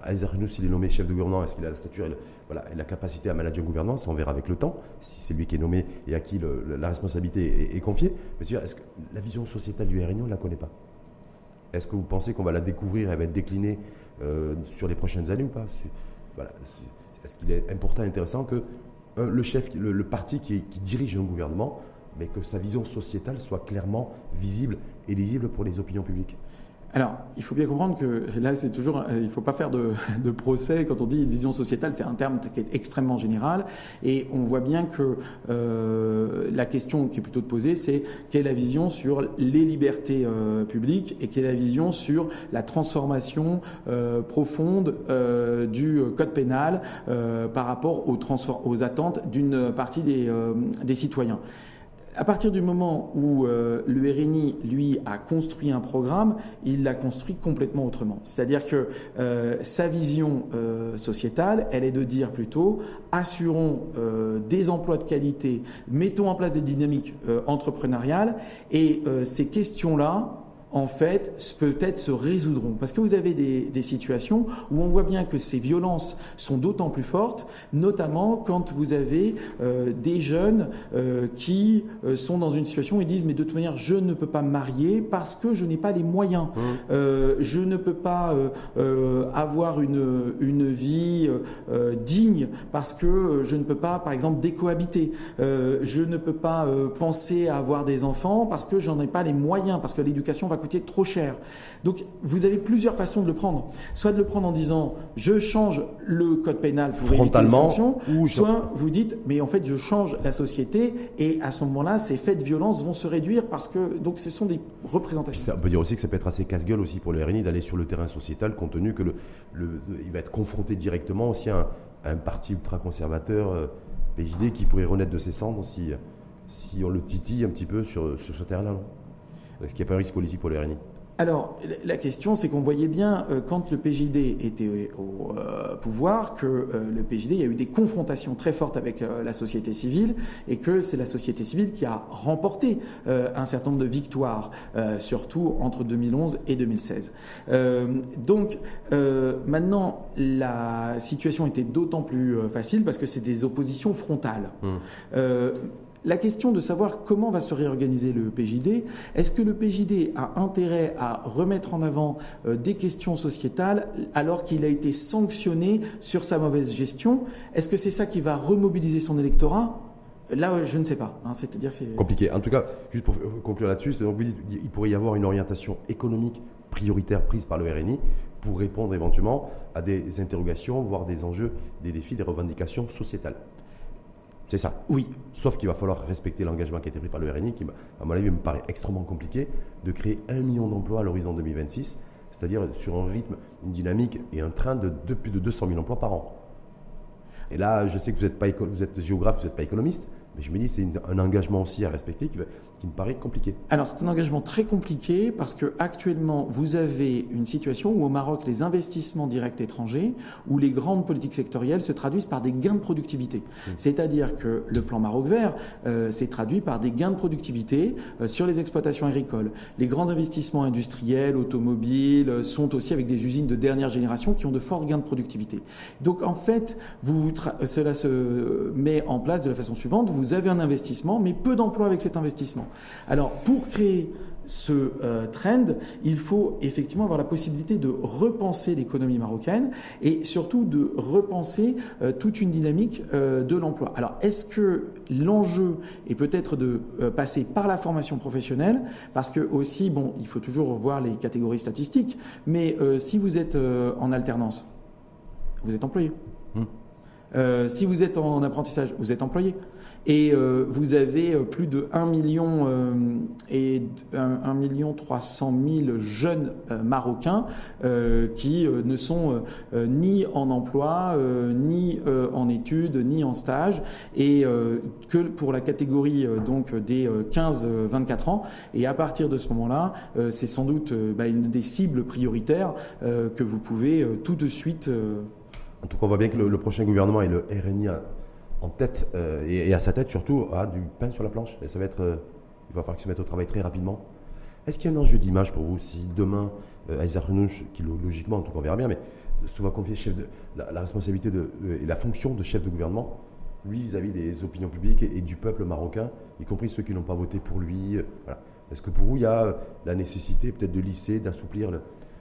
B: Aizarnous, s'il est nommé chef de gouvernement, est-ce qu'il a la stature et, voilà, la capacité à manager un gouvernement On verra avec le temps, si c'est lui qui est nommé et à qui la responsabilité est, confiée. Mais est-ce que la vision sociétale du RNI, on ne la connaît pas? Est-ce que vous pensez qu'on va la découvrir, elle va être déclinée euh, sur les prochaines années ou pas? Voilà. Est-ce qu'il est important, intéressant que le chef, le, parti qui dirige un gouvernement mais que sa vision sociétale soit clairement visible et lisible pour les opinions publiques
A: Alors, il faut bien comprendre que là, c'est toujours, il ne faut pas faire de, procès quand on dit vision sociétale, c'est un terme qui est extrêmement général, et on voit bien que euh, la question qui est plutôt de poser, c'est quelle est la vision sur les libertés euh, publiques et quelle est la vision sur la transformation euh, profonde euh, du code pénal euh, par rapport aux, attentes d'une partie euh, des citoyens. À partir du moment où euh, le RNI, lui, a construit un programme, il l'a construit complètement autrement. C'est-à-dire que euh, sa vision euh, sociétale, elle est de dire plutôt assurons euh, des emplois de qualité, mettons en place des dynamiques entrepreneuriales, et ces questions-là, en fait, peut-être se résoudront. Parce que vous avez des, des, situations où on voit bien que ces violences sont d'autant plus fortes, notamment quand vous avez euh, des jeunes euh, qui euh, sont dans une situation où ils disent mais de toute manière je ne peux pas me marier parce que je n'ai pas les moyens, mmh. je ne peux pas avoir une, une vie digne parce que je ne peux pas par exemple décohabiter, je ne peux pas penser à avoir des enfants parce que j'en ai pas les moyens, parce que l'éducation va coûter trop cher. Donc vous avez plusieurs façons de le prendre. Soit de le prendre en disant je change le code pénal pour éviter les sanctions, ou soit vous dites mais en fait je change la société et à ce moment-là ces faits de violence vont se réduire parce que donc ce sont des représentations.
B: Ça, on peut dire aussi que ça peut être assez casse-gueule aussi pour le RNI d'aller sur le terrain sociétal compte tenu que le, le, il va être confronté directement aussi à un, à un parti ultra-conservateur euh, PJD qui pourrait renaître de ses cendres si, si on le titille un petit peu sur, sur ce terrain-là. Est-ce qu'il n'y a pas un risque politique pour le RNI
A: alors, la question, c'est qu'on voyait bien, euh, quand le PJD était au euh, pouvoir, que euh, le PJD, il y a eu des confrontations très fortes avec la société civile, et que c'est la société civile qui a remporté un certain nombre de victoires, surtout entre 2011 et 2016. donc, maintenant, la situation était d'autant plus facile parce que c'est des oppositions frontales. Mmh la question de savoir comment va se réorganiser le PJD, est-ce que le PJD a intérêt à remettre en avant euh, des questions sociétales alors qu'il a été sanctionné sur sa mauvaise gestion? Est-ce que c'est ça qui va remobiliser son électorat? Là, je ne sais pas. Hein, C'est-à-dire c'est
B: compliqué. En tout cas, juste pour conclure là-dessus, il pourrait y avoir une orientation économique prioritaire prise par le RNI pour répondre éventuellement à des interrogations, voire des enjeux, des défis, des revendications sociétales. C'est ça
A: Oui.
B: Sauf qu'il va falloir respecter l'engagement qui a été pris par le RNI, qui, à mon avis, me paraît extrêmement compliqué, de créer un million d'emplois à l'horizon 2026, c'est-à-dire sur un rythme, une dynamique et un train de, de, plus de 200 000 emplois par an. Et là, je sais que vous êtes, pas, vous êtes géographe, vous n'êtes pas économiste, mais je me dis c'est un engagement aussi à respecter qui, qui me paraît compliqué.
A: Alors c'est un engagement très compliqué parce que actuellement vous avez une situation où au Maroc les investissements directs étrangers ou les grandes politiques sectorielles se traduisent par des gains de productivité. Mmh. C'est-à-dire que le plan Maroc vert euh, s'est traduit par des gains de productivité euh, sur les exploitations agricoles. Les grands investissements industriels, automobiles euh, sont aussi avec des usines de dernière génération qui ont de forts gains de productivité. Donc en fait, vous, cela se met en place de la façon suivante. Vous vous avez un investissement, mais peu d'emplois avec cet investissement. Alors, pour créer ce euh, trend, il faut effectivement avoir la possibilité de repenser l'économie marocaine et surtout de repenser euh, toute une dynamique euh, de l'emploi. Alors, est-ce que l'enjeu est peut-être de passer par la formation professionnelle? Parce que aussi, bon, il faut toujours voir les catégories statistiques, mais si vous êtes en alternance, vous êtes employé. Mmh. si vous êtes en apprentissage, vous êtes employé et euh, vous avez euh, plus de 1 million euh, et 1, million 300 000 jeunes euh, marocains qui ne sont ni en emploi, ni en études, ni en stage, et que pour la catégorie donc des 15-24 ans. Et à partir de ce moment-là, c'est sans doute bah, une des cibles prioritaires que vous pouvez tout de suite.
B: En tout cas, on voit bien que le, le prochain gouvernement et le RNI en tête, euh, et, à sa tête surtout, a du pain sur la planche. Et ça va être, euh, il va falloir qu'il se mette au travail très rapidement. Est-ce qu'il y a un enjeu d'image pour vous si demain, euh, Renouch, qui logiquement, en tout cas on verra bien, mais se voit confier chef de, la, responsabilité de, et la fonction de chef de gouvernement, lui vis-à-vis -vis des opinions publiques et, du peuple marocain, y compris ceux qui n'ont pas voté pour lui. Est-ce que pour vous, il y a la nécessité peut-être de lisser, d'assouplir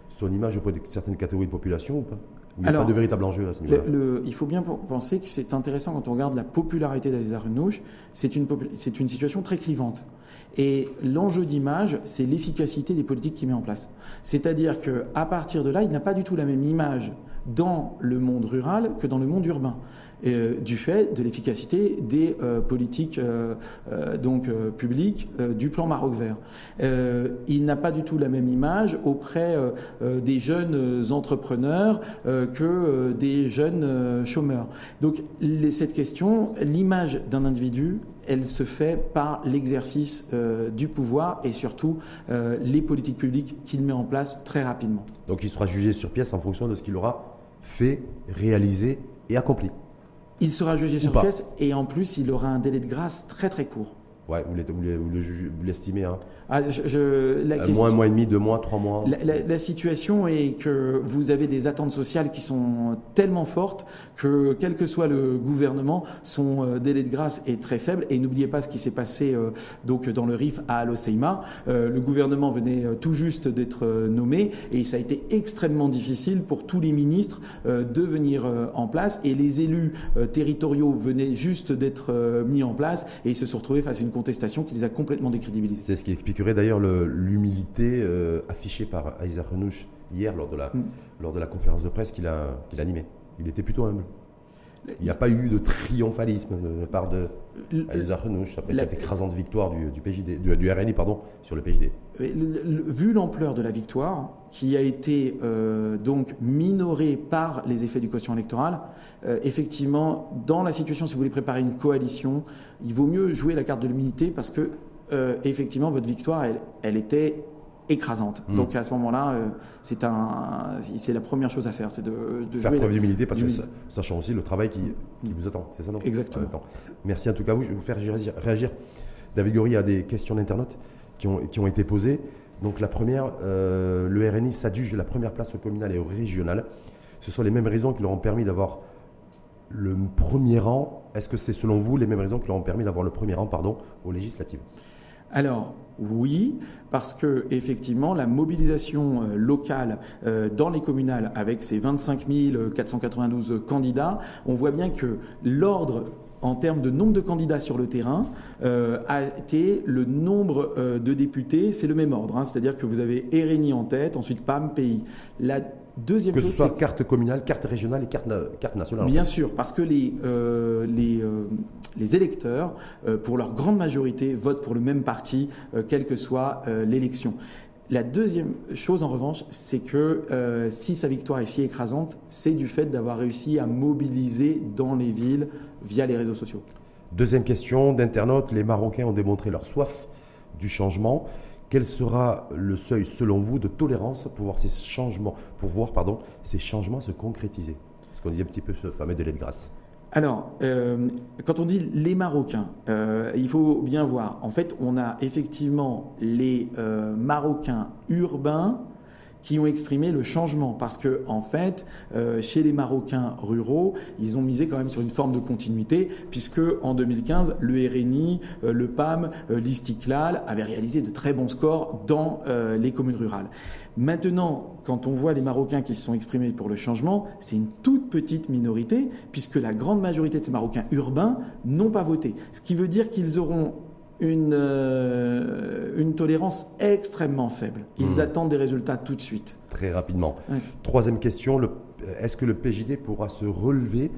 B: son image auprès de certaines catégories de population ou pas? Il n'y a pas de véritable enjeu à ce niveau-là.
A: il faut bien penser que c'est intéressant quand on regarde la popularité d'Aziz Renouch, c'est une, c'est une situation très clivante. Et l'enjeu d'image, c'est l'efficacité des politiques qu'il met en place. C'est-à-dire qu'à partir de là, il n'a pas du tout la même image dans le monde rural que dans le monde urbain. Euh, du fait de l'efficacité des euh, politiques euh, donc publiques du plan Maroc vert. il n'a pas du tout la même image auprès des jeunes entrepreneurs que des jeunes chômeurs. Donc cette question, l'image d'un individu, elle se fait par l'exercice du pouvoir et surtout les politiques publiques qu'il met en place très rapidement.
B: Donc il sera jugé sur pièce en fonction de ce qu'il aura fait, réalisé et accompli.
A: Il sera jugé sur pièce et en plus, il aura un délai de grâce très très court.
B: Ouais, vous l'estimez. Hein.
A: Ah, je,
B: la euh, mois, un mois et demi, deux mois, trois mois.
A: La, situation est que vous avez des attentes sociales qui sont tellement fortes que, quel que soit le gouvernement, son euh, délai de grâce est très faible. Et n'oubliez pas ce qui s'est passé euh, donc dans le RIF à Al-Hoceima. le gouvernement venait tout juste d'être nommé et ça a été extrêmement difficile pour tous les ministres de venir en place. Et les élus territoriaux venaient juste d'être mis en place et ils se sont retrouvés face à une contestation qui les a complètement décrédibilisés.
B: C'est ce qui explique expliquerait d'ailleurs l'humilité euh, affichée par Aïssa Renouch hier lors de la, mm. lors de la conférence de presse qu'il a, qu'il animée. Il était plutôt humble. Il n'y a pas eu de triomphalisme de la part de Aïssa Renouch après cette écrasante victoire du, du, PJD, du, RNI pardon, sur le PJD.
A: vu l'ampleur de la victoire, qui a été euh, donc minorée par les effets du quotient électoral, euh, effectivement, dans la situation, si vous voulez préparer une coalition, il vaut mieux jouer la carte de l'humilité parce que euh, effectivement, votre victoire, elle, était écrasante. Hmm. Donc à ce moment-là, euh, c'est un, c'est la première chose à faire, c'est de,
B: de faire preuve d'humilité, parce que sachant aussi le travail qui, vous attend, c'est ça non?
A: Exactement.
B: Merci en tout cas à vous. Je vais vous faire réagir. David Gori a des questions d'internautes qui ont, qui ont été posées. Donc la première, euh, le RNI s'adjuge la première place au communal et au régional. Ce sont les mêmes raisons qui leur ont permis d'avoir le premier rang. Est-ce que c'est selon vous les mêmes raisons qui leur ont permis d'avoir le premier rang pardon, aux législatives?
A: Alors oui, parce que effectivement la mobilisation euh, locale euh, dans les communales avec ces 25 492 candidats, on voit bien que l'ordre en termes de nombre de candidats sur le terrain euh, a été le nombre de députés, c'est le même ordre, hein. c'est-à-dire que vous avez RNI en tête, ensuite PAM, pays. Deuxième
B: que
A: ce
B: soit carte communale, carte régionale et carte, carte nationale.
A: Bien sûr, parce que les, euh, les, euh, les électeurs, euh, pour leur grande majorité, votent pour le même parti, quelle que soit l'élection. La deuxième chose, en revanche, c'est que si sa victoire est si écrasante, c'est du fait d'avoir réussi à mobiliser dans les villes via les réseaux sociaux.
B: Deuxième question d'internaute, les Marocains ont démontré leur soif du changement. Quel sera le seuil, selon vous, de tolérance pour voir ces changements, pour voir pardon, ces changements se concrétiser? Ce qu'on disait un petit peu ce fameux délai de grâce.
A: Alors, euh, quand on dit les Marocains, euh, il faut bien voir. En fait, on a effectivement les euh, Marocains urbains qui ont exprimé le changement. Parce que, en fait, euh, chez les Marocains ruraux, ils ont misé quand même sur une forme de continuité, puisque en 2015, le RNI, euh, le PAM, euh, l'Istiklal avaient réalisé de très bons scores dans les communes rurales. Maintenant, quand on voit les Marocains qui se sont exprimés pour le changement, c'est une toute petite minorité, puisque la grande majorité de ces Marocains urbains n'ont pas voté. Ce qui veut dire qu'ils auront une, euh, une tolérance extrêmement faible. Ils hmm. attendent des résultats tout de suite.
B: Très rapidement. Troisième question, est-ce que le PJD pourra se relever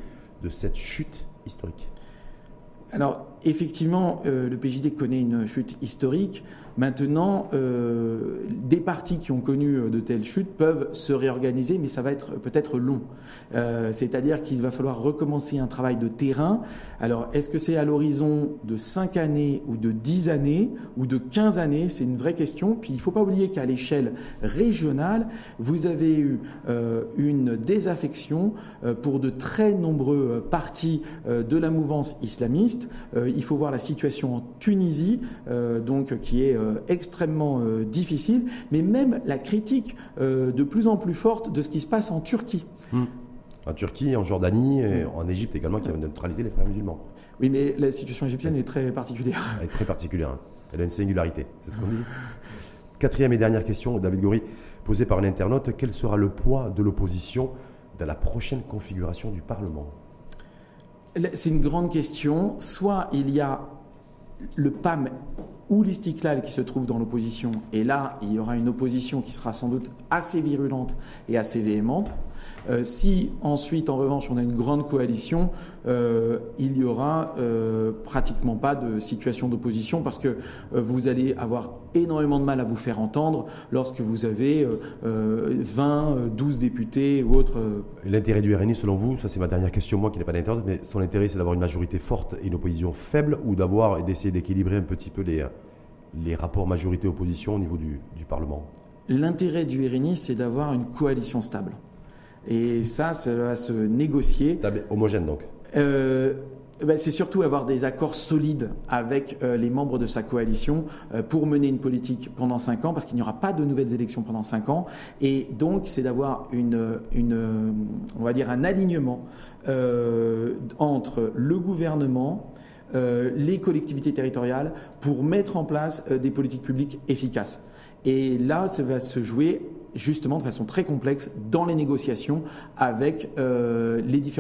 B: de cette chute historique?
A: Alors, effectivement, euh, le PJD connaît une chute historique. Maintenant, euh, des partis qui ont connu euh, de telles chutes peuvent se réorganiser, mais ça va être peut-être long. C'est-à-dire qu'il va falloir recommencer un travail de terrain. Alors, est-ce que c'est à l'horizon de 5 années ou de 10 années ou de 15 années? C'est une vraie question. Puis, il ne faut pas oublier qu'à l'échelle régionale, vous avez eu une désaffection pour de très nombreux partis de la mouvance islamiste. Il faut voir la situation en Tunisie, donc qui est euh, extrêmement euh, difficile, mais même la critique euh, de plus en plus forte de ce qui se passe en Turquie.
B: Hmm. En Turquie, en Jordanie, et en Égypte également, qui a neutralisé les frères musulmans.
A: Oui, mais la situation égyptienne est très particulière.
B: Elle est très particulière. Hein. Elle a une singularité, c'est ce qu'on dit. Quatrième et dernière question, David Gori, posée par un internaute. Quel sera le poids de l'opposition dans la prochaine configuration du Parlement?
A: C'est une grande question. Soit il y a le PAM ou l'Istiklal qui se trouve dans l'opposition, et là, il y aura une opposition qui sera sans doute assez virulente et assez véhémente. Euh, si ensuite, en revanche, on a une grande coalition, euh, il y aura euh, pratiquement pas de situation d'opposition parce que vous allez avoir énormément de mal à vous faire entendre lorsque vous avez 20, 12 députés ou autres.
B: L'intérêt du RNI, selon vous, ça c'est ma dernière question, moi qui n'ai pas d'intérêt, mais son intérêt c'est d'avoir une majorité forte et une opposition faible ou d'avoir d'essayer d'équilibrer un petit peu les, les rapports majorité-opposition au niveau du, du Parlement?
A: L'intérêt du RNI, c'est d'avoir une coalition stable. Et ça, ça va se négocier.
B: Stable, homogène donc
A: euh, ben, c'est surtout avoir des accords solides avec euh, les membres de sa coalition euh, pour mener une politique pendant cinq ans, parce qu'il n'y aura pas de nouvelles élections pendant cinq ans. Et donc, c'est d'avoir une, une, on va dire, un alignement entre le gouvernement, les collectivités territoriales pour mettre en place des politiques publiques efficaces. Et là, ça va se jouer justement de façon très complexe dans les négociations avec euh, les différents